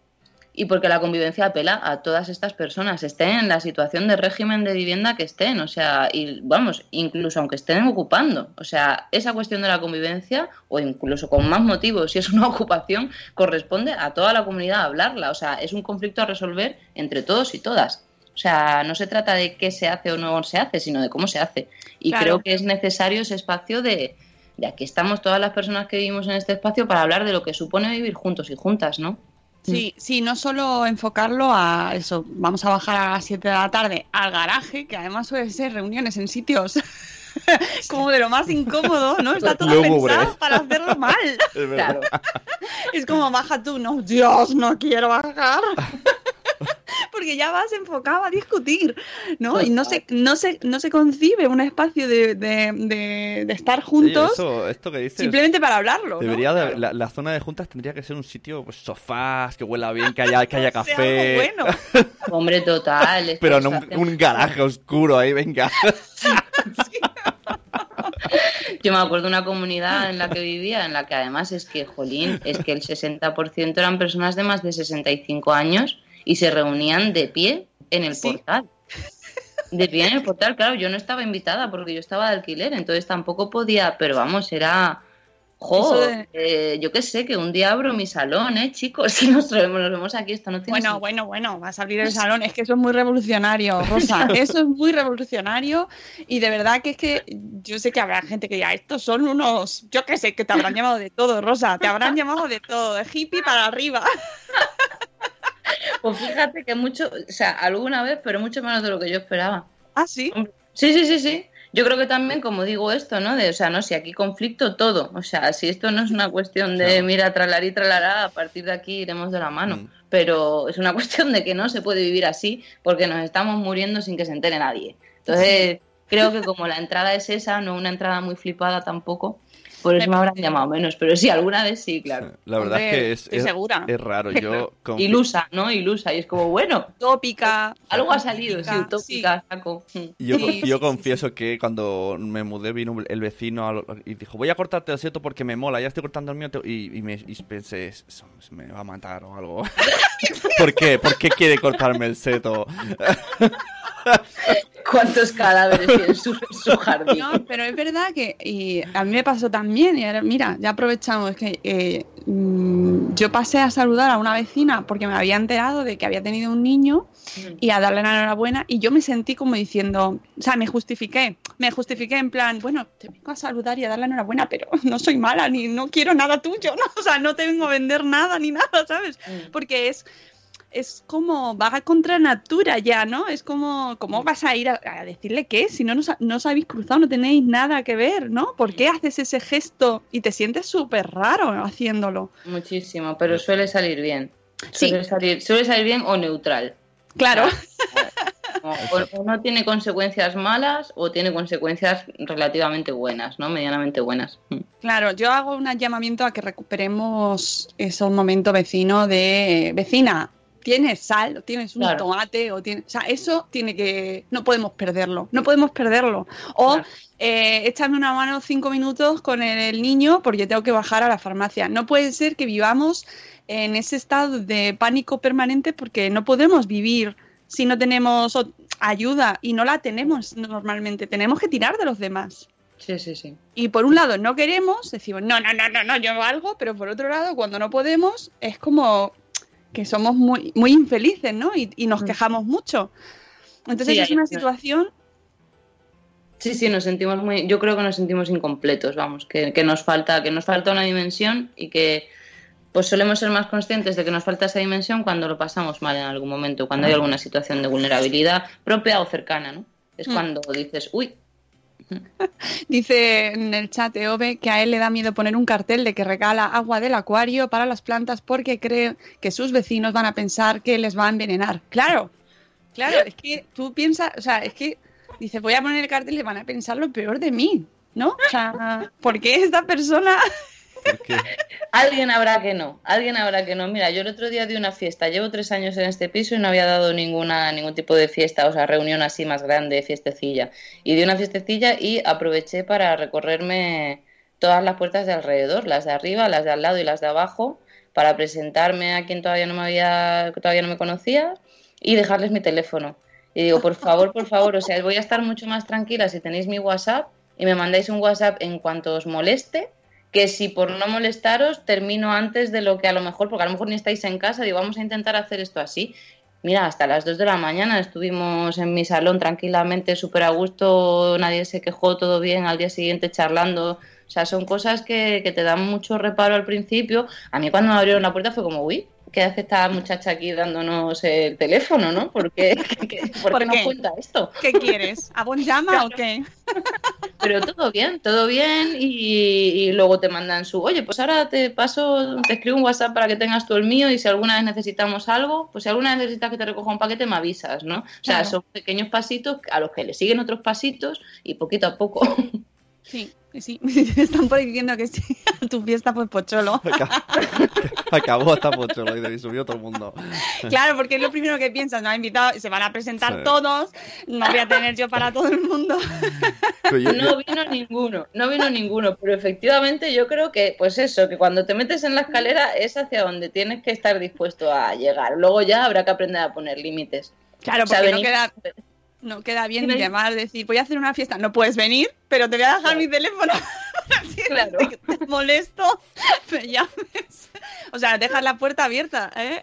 y porque la convivencia apela a todas estas personas, estén en la situación de régimen de vivienda que estén, o sea, y vamos, incluso aunque estén ocupando, o sea, esa cuestión de la convivencia, o incluso con más motivos, si es una [laughs] ocupación, corresponde a toda la comunidad hablarla, o sea, es un conflicto a resolver entre todos y todas. O sea, no se trata de qué se hace o no se hace, sino de cómo se hace. Y Claro. creo que es necesario ese espacio de, de aquí estamos todas las personas que vivimos en este espacio para hablar de lo que supone vivir juntos y juntas, ¿no? Sí, sí, no solo enfocarlo a eso, vamos a bajar a las 7 de la tarde al garaje, que además suele ser reuniones en sitios [laughs] como de lo más incómodo, ¿no? Está todo Lúgubre. pensado para hacerlo mal. [laughs] Es verdad. Claro. Es como baja tú, no, Dios, no quiero bajar. Porque ya vas enfocado a discutir, ¿no? Y no se, no se, no se concibe un espacio de, de, de- de estar Oye, juntos eso- esto que dices... simplemente para hablarlo. ¿no? Debería de- la, la zona de juntas tendría que ser un sitio, pues sofás, que huela bien, que haya, que haya [laughs] café. bueno. [laughs] Hombre, total. Pero no un, un garaje oscuro ahí, venga. [laughs] Yo me acuerdo de una comunidad en la que vivía, en la que además es que, jolín, es que el 60% eran personas de más de 65 años y se reunían de pie en el Sí. portal. De pie en el portal, claro, yo no estaba invitada porque yo estaba de alquiler, entonces tampoco podía, pero vamos, era... Jo, de- eh, yo qué sé, que un día abro mi salón, ¿eh, chicos? [laughs] Si nos, vemos- nos vemos aquí, esto no tiene Bueno, sentido. bueno, bueno, vas a abrir el salón. Es que eso es muy revolucionario, [laughs] Rosa. Eso es muy revolucionario. Y de verdad que es que yo sé que habrá gente que ya, estos son unos, yo qué sé, que te habrán llamado de todo, Rosa. Te habrán llamado de todo, de hippie para arriba. [laughs] Pues fíjate que mucho, o sea, alguna vez, pero mucho menos de lo que yo esperaba. Ah, sí. Sí, sí, sí, sí. Yo creo que también, como digo esto, ¿no? De, o sea, no, si aquí conflicto, todo. O sea, si esto no es una cuestión de, Claro. mira, tralar tralará, a partir de aquí iremos de la mano. Mm. Pero es una [laughs] cuestión de que no se puede vivir así porque nos estamos muriendo sin que se entere nadie. Entonces, creo que como la entrada es esa, no una entrada muy flipada tampoco, por eso me habrán llamado menos. Pero sí, alguna vez sí, claro. La verdad es que es, estoy es, segura. es raro. Yo [laughs] Ilusa, ¿no? Ilusa. Y es como, bueno, Tópica. algo ha salido, sí, Utópica, utópica, saco. Yo, Sí, yo sí, confieso que cuando me mudé vino el vecino a lo- y dijo, voy a cortarte el seto porque me mola, ya estoy cortando el mío y, y me y pensé, "Eso me va a matar o algo. [laughs] [laughs] ¿Por qué? ¿Por qué quiere cortarme el seto? [laughs] ¿Cuántos cadáveres tiene en su, su jardín? No, pero es verdad que y a mí me pasó también. Y ahora, mira, ya aprovechamos que eh, mm, yo pasé a saludar a una vecina porque me había enterado de que había tenido un niño y a darle la enhorabuena y yo me sentí como diciendo, o sea, me justifiqué, me justifiqué en plan, bueno, te vengo a saludar y a dar la enhorabuena, pero [laughs] no soy mala ni no quiero nada tuyo, ¿no? O sea, no te vengo a vender nada ni nada, ¿sabes? Mm. Porque es es como vaga contra natura ya, ¿no? Es como, ¿cómo vas a ir a, a decirle qué? Si no, nos, no os habéis cruzado, no tenéis nada que ver, ¿no? ¿Por qué haces ese gesto y te sientes súper raro haciéndolo? Muchísimo, pero suele salir bien. Sí. Suele salir, suele salir bien o neutral. Claro. O, o- no tiene consecuencias malas o tiene consecuencias relativamente buenas, ¿no? Medianamente buenas. Mm. Claro, yo hago un llamamiento a que recuperemos ese momento vecino de vecina. Tienes sal, o tienes un Claro. tomate, o tienes. O sea, eso tiene que. No podemos perderlo. No podemos perderlo. O Claro. eh, échame una mano cinco minutos con el, el niño porque tengo que bajar a la farmacia. No puede ser que vivamos en ese estado de pánico permanente porque no podemos vivir si no tenemos ayuda y no la tenemos normalmente. Tenemos que tirar de los demás. Sí, sí, sí. Y por un lado no queremos, decimos, no, no, no, no, no, yo algo, pero por otro lado, cuando no podemos, es como que somos muy, muy infelices, ¿no? Y, y nos Mm. quejamos mucho. Entonces Sí, es una situación Sí, sí, nos sentimos muy, yo creo que nos sentimos incompletos, vamos, que, que nos falta, que nos falta una dimensión y que pues solemos ser más conscientes de que nos falta esa dimensión cuando lo pasamos mal en algún momento, cuando hay alguna situación de vulnerabilidad propia o cercana, ¿no? Es Mm. cuando dices, uy, [laughs] Dice en el chat Eove que a él le da miedo poner un cartel de que regala agua del acuario para las plantas porque cree que sus vecinos van a pensar que les va a envenenar. Claro, claro, es que tú piensas, o sea, es que dice, voy a poner el cartel y van a pensar lo peor de mí, ¿no? O sea, ¿por qué esta persona? Alguien habrá que no, alguien habrá que no. Mira, yo el otro día di una fiesta, llevo tres años en este piso y no había dado ninguna, ningún tipo de fiesta, o sea, reunión así más grande, fiestecilla. Y di una fiestecilla y aproveché para recorrerme todas las puertas de alrededor, las de arriba, las de al lado y las de abajo, para presentarme a quien todavía no me había, todavía no me conocía y dejarles mi teléfono. Y digo, por favor, por favor, o sea, voy a estar mucho más tranquila si tenéis mi WhatsApp y me mandáis un WhatsApp en cuanto os moleste, que si por no molestaros termino antes de lo que a lo mejor, porque a lo mejor ni estáis en casa, digo, vamos a intentar hacer esto así. Mira, hasta las 2 de la mañana estuvimos en mi salón tranquilamente, súper a gusto, nadie se quejó, todo bien, al día siguiente charlando. O sea, son cosas que, que te dan mucho reparo al principio. A mí cuando me abrieron la puerta fue como, uy, ¿qué hace esta muchacha aquí dándonos el teléfono, no? ¿Por qué, [laughs] ¿Qué- por ¿Por qué nos cuenta esto? ¿Qué quieres? ¿A llama [laughs] o qué? Pero todo bien, todo bien y, y luego te mandan su, oye, pues ahora te paso, te escribo un WhatsApp para que tengas tú el mío y si alguna vez necesitamos algo, pues si alguna vez necesitas que te recoja un paquete me avisas, ¿no? O sea, Claro. son pequeños pasitos a los que le siguen otros pasitos y poquito a poco. Sí, sí. [laughs] Están por ahí diciendo que sí. [laughs] Tu fiesta fue pocholo. [laughs] acabó hasta pocholo y subió todo el mundo. Claro, porque es lo primero que piensas, no ha invitado, se van a presentar Sí. todos, no voy a tener yo para todo el mundo. Yo- No vino ninguno, no vino ninguno, pero efectivamente yo creo que, pues eso, que cuando te metes en la escalera es hacia donde tienes que estar dispuesto a llegar. Luego ya habrá que aprender a poner límites. Claro, O sea, porque no queda, no queda bien Dime. llamar, decir, voy a hacer una fiesta, no puedes venir, pero te voy a dejar mi teléfono. [laughs] [laughs] Si Claro. te molesto, [laughs] me llames. O sea, dejas la puerta abierta, ¿eh?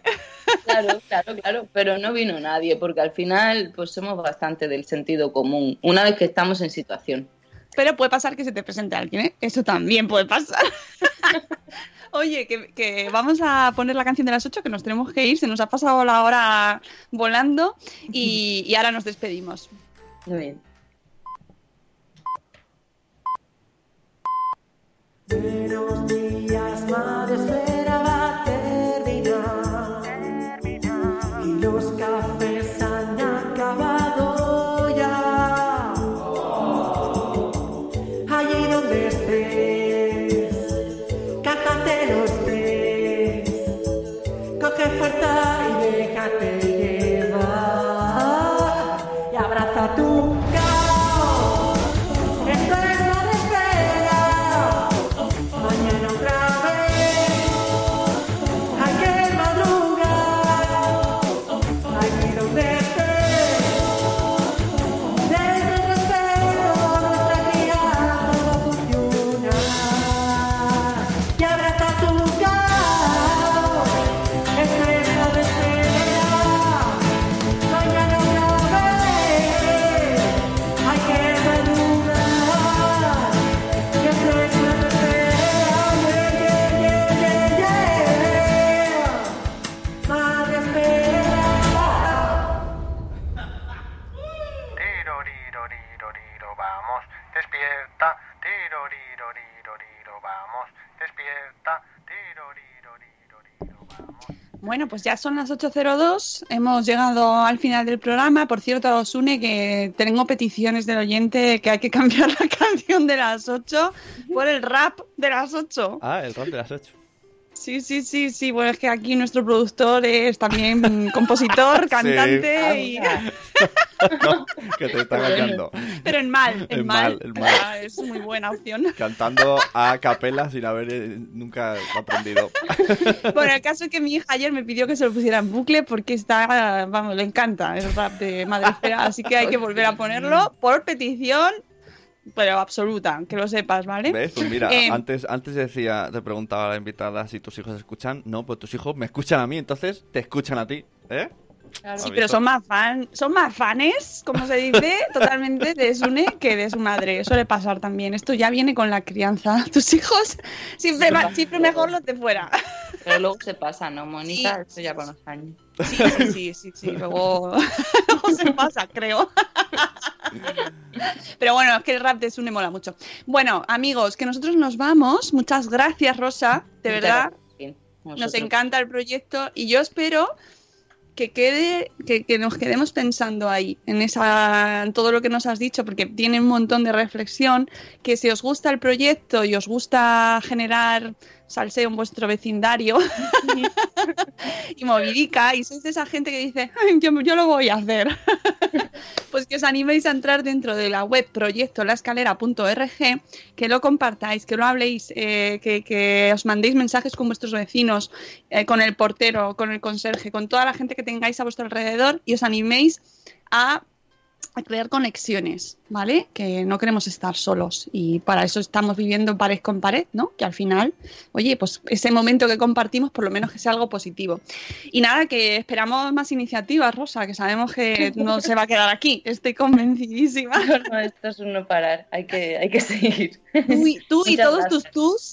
Claro, claro, claro, pero no vino nadie, porque al final pues somos bastante del sentido común, una vez que estamos en situación. Pero puede pasar que se te presente alguien, ¿eh? Eso también puede pasar. Oye, que, que vamos a poner la canción de las 8, que nos tenemos que ir, se nos ha pasado la hora volando y, y ahora nos despedimos. Muy bien. Buenos días, madre espera va a terminar. Y los cafés Bueno, pues ya son las 8.02, hemos llegado al final del programa. Por cierto, Sune, que tengo peticiones del oyente que hay que cambiar la [laughs] canción de las 8 por el rap de las 8. Ah, el rap de las 8. Sí, sí, sí, sí. Bueno, es que aquí nuestro productor es también [laughs] compositor, cantante, y... [laughs] [laughs] No, que te está engañando. pero en mal, en En mal. mal, en mal. Ah, es muy buena opción. Cantando a capela sin haber eh, nunca aprendido. [laughs] Bueno, el caso es que mi hija ayer me pidió que se lo pusiera en bucle porque está, vamos, le encanta el rap de Madre Esfera, así que hay que volver a ponerlo por petición pero absoluta, que lo sepas, ¿vale? ¿Ves? Pues mira, Eh, antes, antes decía, te preguntaba a la invitada si tus hijos escuchan. No, pues tus hijos me escuchan a mí, entonces te escuchan a ti, ¿eh? Sí, pero son más fan, son más fanes, como se dice, [laughs] totalmente de Sune que de su madre. Suele pasar también. Esto ya viene con la crianza. Tus hijos siempre, ma- siempre mejor los de fuera. Pero luego se pasa, ¿no, Mónica? Eso ya con los años. Sí, sí, sí, sí, sí. Luego, [laughs] luego se pasa, creo. [laughs] Pero bueno, es que el rap de Sune mola mucho. Bueno, amigos, que nosotros nos vamos. Muchas gracias, Rosa. De verdad, nos encanta el proyecto y yo espero que quede, que, que nos quedemos pensando ahí, en esa, en todo lo que nos has dicho, porque tiene un montón de reflexión, que si os gusta el proyecto y os gusta generar salseo en vuestro vecindario [laughs] y movidica, y sois de esa gente que dice, "Ay, yo, yo lo voy a hacer, [laughs] pues que os animéis a entrar dentro de la web proyectolascalera.org, que lo compartáis, que lo habléis, eh, que, que os mandéis mensajes con vuestros vecinos, eh, con el portero, con el conserje, con toda la gente que tengáis a vuestro alrededor y os animéis a, a crear conexiones, ¿vale? Que no queremos estar solos y para eso estamos viviendo pared con pared, ¿no? Que al final, oye, pues ese momento que compartimos, por lo menos que sea algo positivo. Y nada, que esperamos más iniciativas, Rosa, que sabemos que [laughs] no se va a quedar aquí, estoy convencidísima. No, esto es un no parar, hay que, hay que seguir. Tú y, tú y todos gracias. tus tus.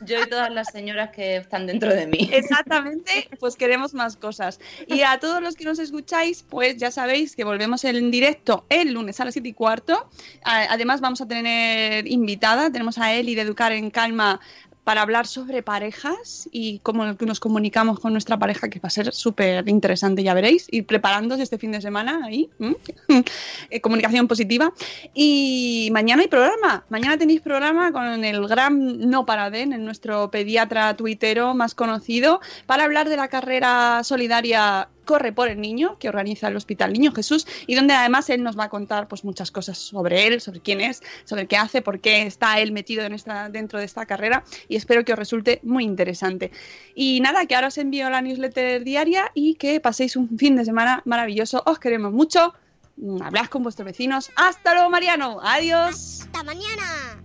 [laughs] Yo y todas las señoras que están dentro de mí. Exactamente, pues queremos más cosas. Y a todos los que nos escucháis, pues ya sabéis que volvemos en directo el lunes a las 7 y cuarto. Además, vamos a tener invitada, tenemos a Eli de Educar en Calma para hablar sobre parejas y cómo nos comunicamos con nuestra pareja, que va a ser súper interesante, ya veréis. Ir preparándose este fin de semana ahí. [laughs] Eh, comunicación positiva. Y mañana hay programa. Mañana tenéis programa con el gran No Paraden, el nuestro pediatra tuitero más conocido, para hablar de la carrera solidaria Corre por el Niño, que organiza el Hospital Niño Jesús, y donde además él nos va a contar pues, muchas cosas sobre él, sobre quién es, sobre qué hace, por qué está él metido en esta, dentro de esta carrera, y espero que os resulte muy interesante. Y nada, que ahora os envío la newsletter diaria y que paséis un fin de semana maravilloso. Os queremos mucho. Hablad con vuestros vecinos. Hasta luego, Mariano. Adiós. Hasta mañana.